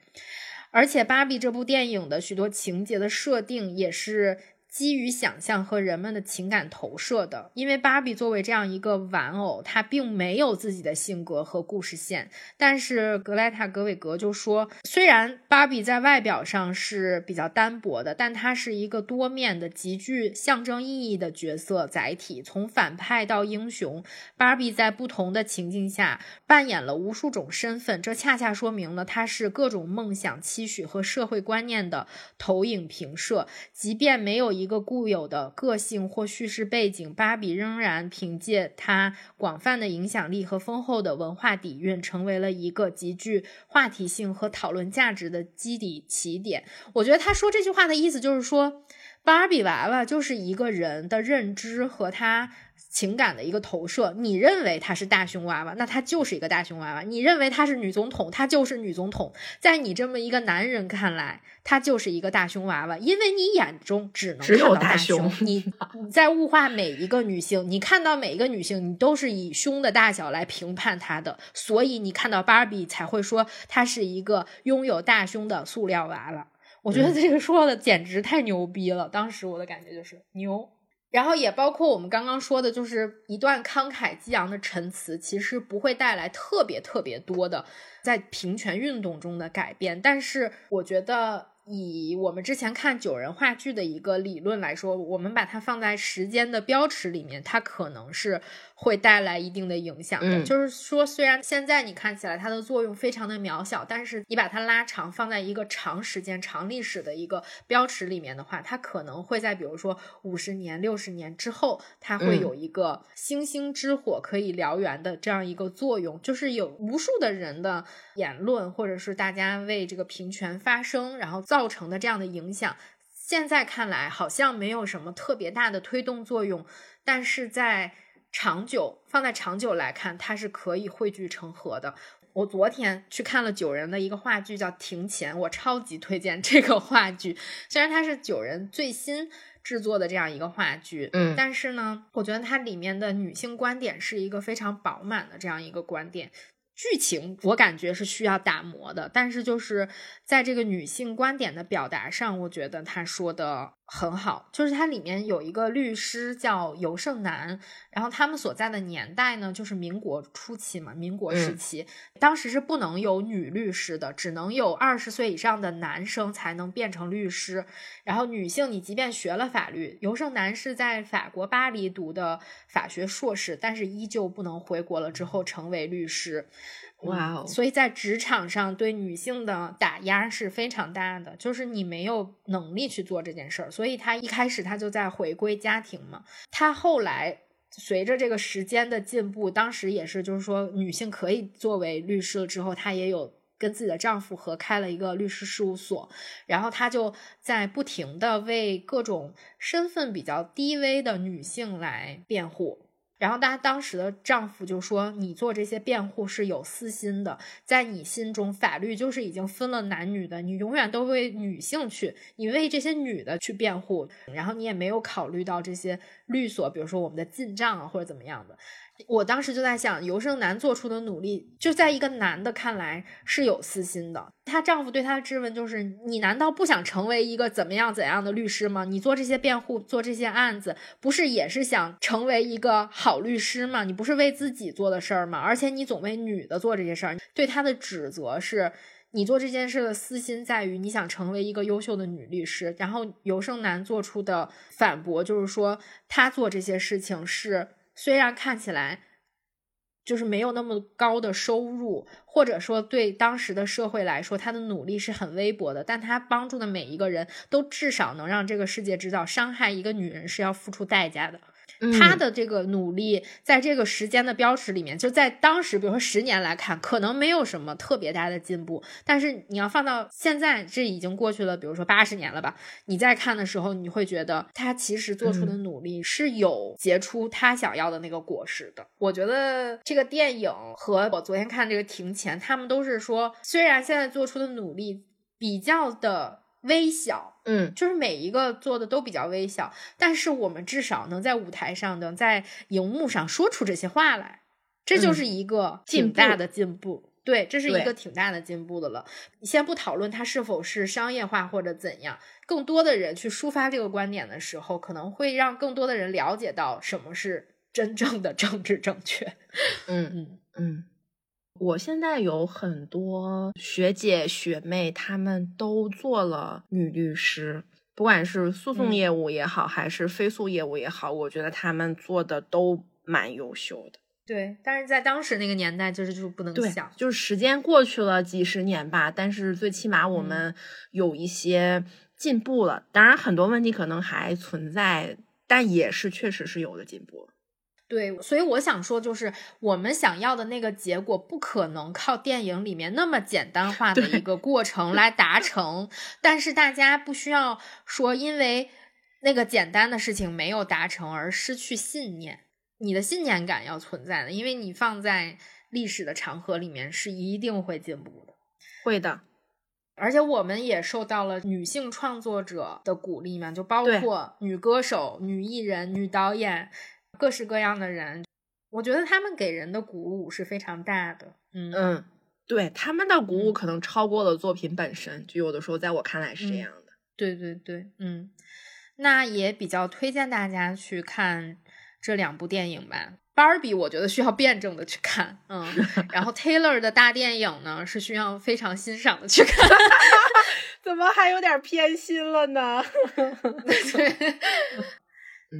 而且芭比这部电影的许多情节的设定也是。基于想象和人们的情感投射的，因为芭比作为这样一个玩偶，它并没有自己的性格和故事线。但是格莱塔·格韦格就说，虽然芭比在外表上是比较单薄的，但它是一个多面的、极具象征意义的角色载体。从反派到英雄，芭比在不同的情境下扮演了无数种身份，这恰恰说明了它是各种梦想、期许和社会观念的投影平射。即便没有一一个固有的个性或叙事背景，芭比仍然凭借它广泛的影响力和丰厚的文化底蕴，成为了一个极具话题性和讨论价值的基底起点。我觉得他说这句话的意思就是说，芭比娃娃就是一个人的认知和他。情感的一个投射，你认为她是大胸娃娃，那她就是一个大胸娃娃；你认为她是女总统，她就是女总统。在你这么一个男人看来，她就是一个大胸娃娃，因为你眼中只能只有大胸。你你在物化每一个女性，你看到每一个女性，你都是以胸的大小来评判她的，所以你看到芭比才会说她是一个拥有大胸的塑料娃娃。我觉得这个说的简直太牛逼了，当时我的感觉就是牛。然后也包括我们刚刚说的，就是一段慷慨激昂的陈词，其实不会带来特别特别多的在平权运动中的改变。但是我觉得，以我们之前看九人话剧的一个理论来说，我们把它放在时间的标尺里面，它可能是。会带来一定的影响的，就是说，虽然现在你看起来它的作用非常的渺小，但是你把它拉长，放在一个长时间、长历史的一个标尺里面的话，它可能会在比如说五十年、六十年之后，它会有一个星星之火可以燎原的这样一个作用，就是有无数的人的言论，或者是大家为这个平权发声，然后造成的这样的影响，现在看来好像没有什么特别大的推动作用，但是在。长久放在长久来看，它是可以汇聚成河的。我昨天去看了九人的一个话剧，叫《庭前》，我超级推荐这个话剧。虽然它是九人最新制作的这样一个话剧，嗯，但是呢，我觉得它里面的女性观点是一个非常饱满的这样一个观点。剧情我感觉是需要打磨的，但是就是在这个女性观点的表达上，我觉得他说的很好。就是它里面有一个律师叫尤胜男，然后他们所在的年代呢，就是民国初期嘛，民国时期，当时是不能有女律师的，只能有二十岁以上的男生才能变成律师。然后女性，你即便学了法律，尤胜男是在法国巴黎读的法学硕士，但是依旧不能回国了之后成为律师。哇哦！所以在职场上对女性的打压是非常大的，就是你没有能力去做这件事儿。所以他一开始他就在回归家庭嘛。他后来随着这个时间的进步，当时也是就是说女性可以作为律师了之后，她也有跟自己的丈夫合开了一个律师事务所，然后她就在不停的为各种身份比较低微的女性来辩护。然后，她当时的丈夫就说：“你做这些辩护是有私心的，在你心中，法律就是已经分了男女的，你永远都为女性去，你为这些女的去辩护，然后你也没有考虑到这些律所，比如说我们的进账啊，或者怎么样的。”我当时就在想，尤胜男做出的努力，就在一个男的看来是有私心的。她丈夫对她的质问就是：你难道不想成为一个怎么样怎样的律师吗？你做这些辩护，做这些案子，不是也是想成为一个好律师吗？你不是为自己做的事儿吗？而且你总为女的做这些事儿。对她的指责是：你做这件事的私心在于你想成为一个优秀的女律师。然后尤胜男做出的反驳就是说，他做这些事情是。虽然看起来就是没有那么高的收入，或者说对当时的社会来说，他的努力是很微薄的，但他帮助的每一个人都至少能让这个世界知道，伤害一个女人是要付出代价的。他的这个努力，在这个时间的标尺里面，就在当时，比如说十年来看，可能没有什么特别大的进步。但是你要放到现在，这已经过去了，比如说八十年了吧？你再看的时候，你会觉得他其实做出的努力是有结出他想要的那个果实的。我觉得这个电影和我昨天看这个庭前，他们都是说，虽然现在做出的努力比较的。微小，嗯，就是每一个做的都比较微小，但是我们至少能在舞台上，能在荧幕上说出这些话来，这就是一个挺大的进步。对，这是一个挺大的进步的了。你先不讨论它是否是商业化或者怎样，更多的人去抒发这个观点的时候，可能会让更多的人了解到什么是真正的政治正确。嗯嗯 嗯，我现在有很多学姐学妹，她们都做了女律师，不管是诉讼业务也好，还是非诉业务也好，我觉得她们做的都蛮优秀的。对，但是在当时那个年代，就是就是不能想，就是时间过去了几十年吧，但是最起码我们有一些进步了。当然，很多问题可能还存在，但也是确实是有了进步。对，所以我想说，就是我们想要的那个结果，不可能靠电影里面那么简单化的一个过程来达成。但是大家不需要说，因为那个简单的事情没有达成而失去信念。你的信念感要存在的，因为你放在历史的长河里面是一定会进步的，会的。而且我们也受到了女性创作者的鼓励嘛，就包括女歌手、女艺人、女导演，各式各样的人，我觉得他们给人的鼓舞是非常大的。嗯嗯，对，他们的鼓舞可能超过了作品本身，就有的时候在我看来是这样的。对对对，嗯，那也比较推荐大家去看。这两部电影吧，芭比我觉得需要辩证的去看，嗯，然后 Taylor 的大电影呢是需要非常欣赏的去看，怎么还有点偏心了呢？对，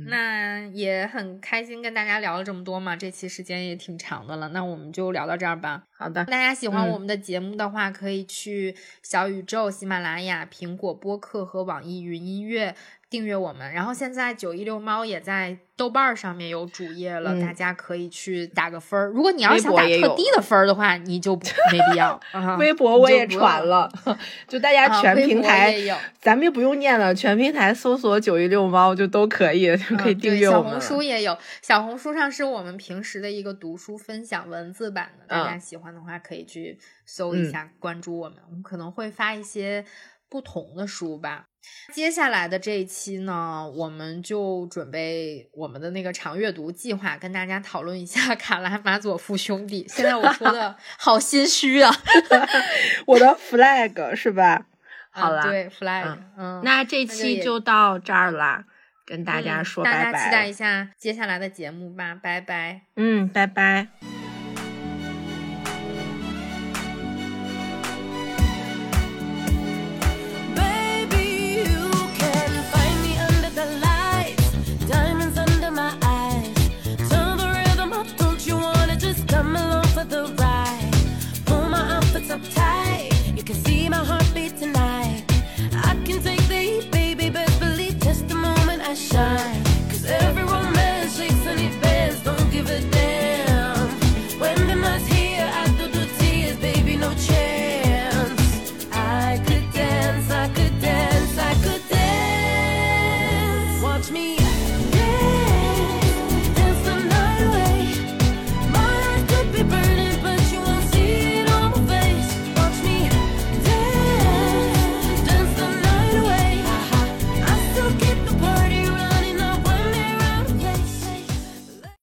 那也很开心跟大家聊了这么多嘛，这期时间也挺长的了，那我们就聊到这儿吧。好的，大家喜欢我们的节目的话，可以去小宇宙、喜马拉雅、苹果播客和网易云音乐。订阅我们，然后现在九一六猫也在豆瓣上面有主页了，大家可以去打个分儿。如果你要想打特低的分儿的话，你就 没必要。微博我也传了，就大家全平台，咱们就不用念了，全平台搜索九一六猫就都可以，就可以订阅我们。小红书也有，小红书上是我们平时的一个读书分享文字版的，大家喜欢的话可以去搜一下，关注我们，我们可能会发一些不同的书吧。接下来的这一期呢，我们就准备我们的那个长阅读计划，跟大家讨论一下 《卡拉马佐夫兄弟》。现在我说的 好心虚啊，我的 flag 是吧？好了，对 flag，嗯，那这期就到这儿啦，跟大家说拜拜。大家期待一下接下来的节目吧，拜拜。嗯，拜拜。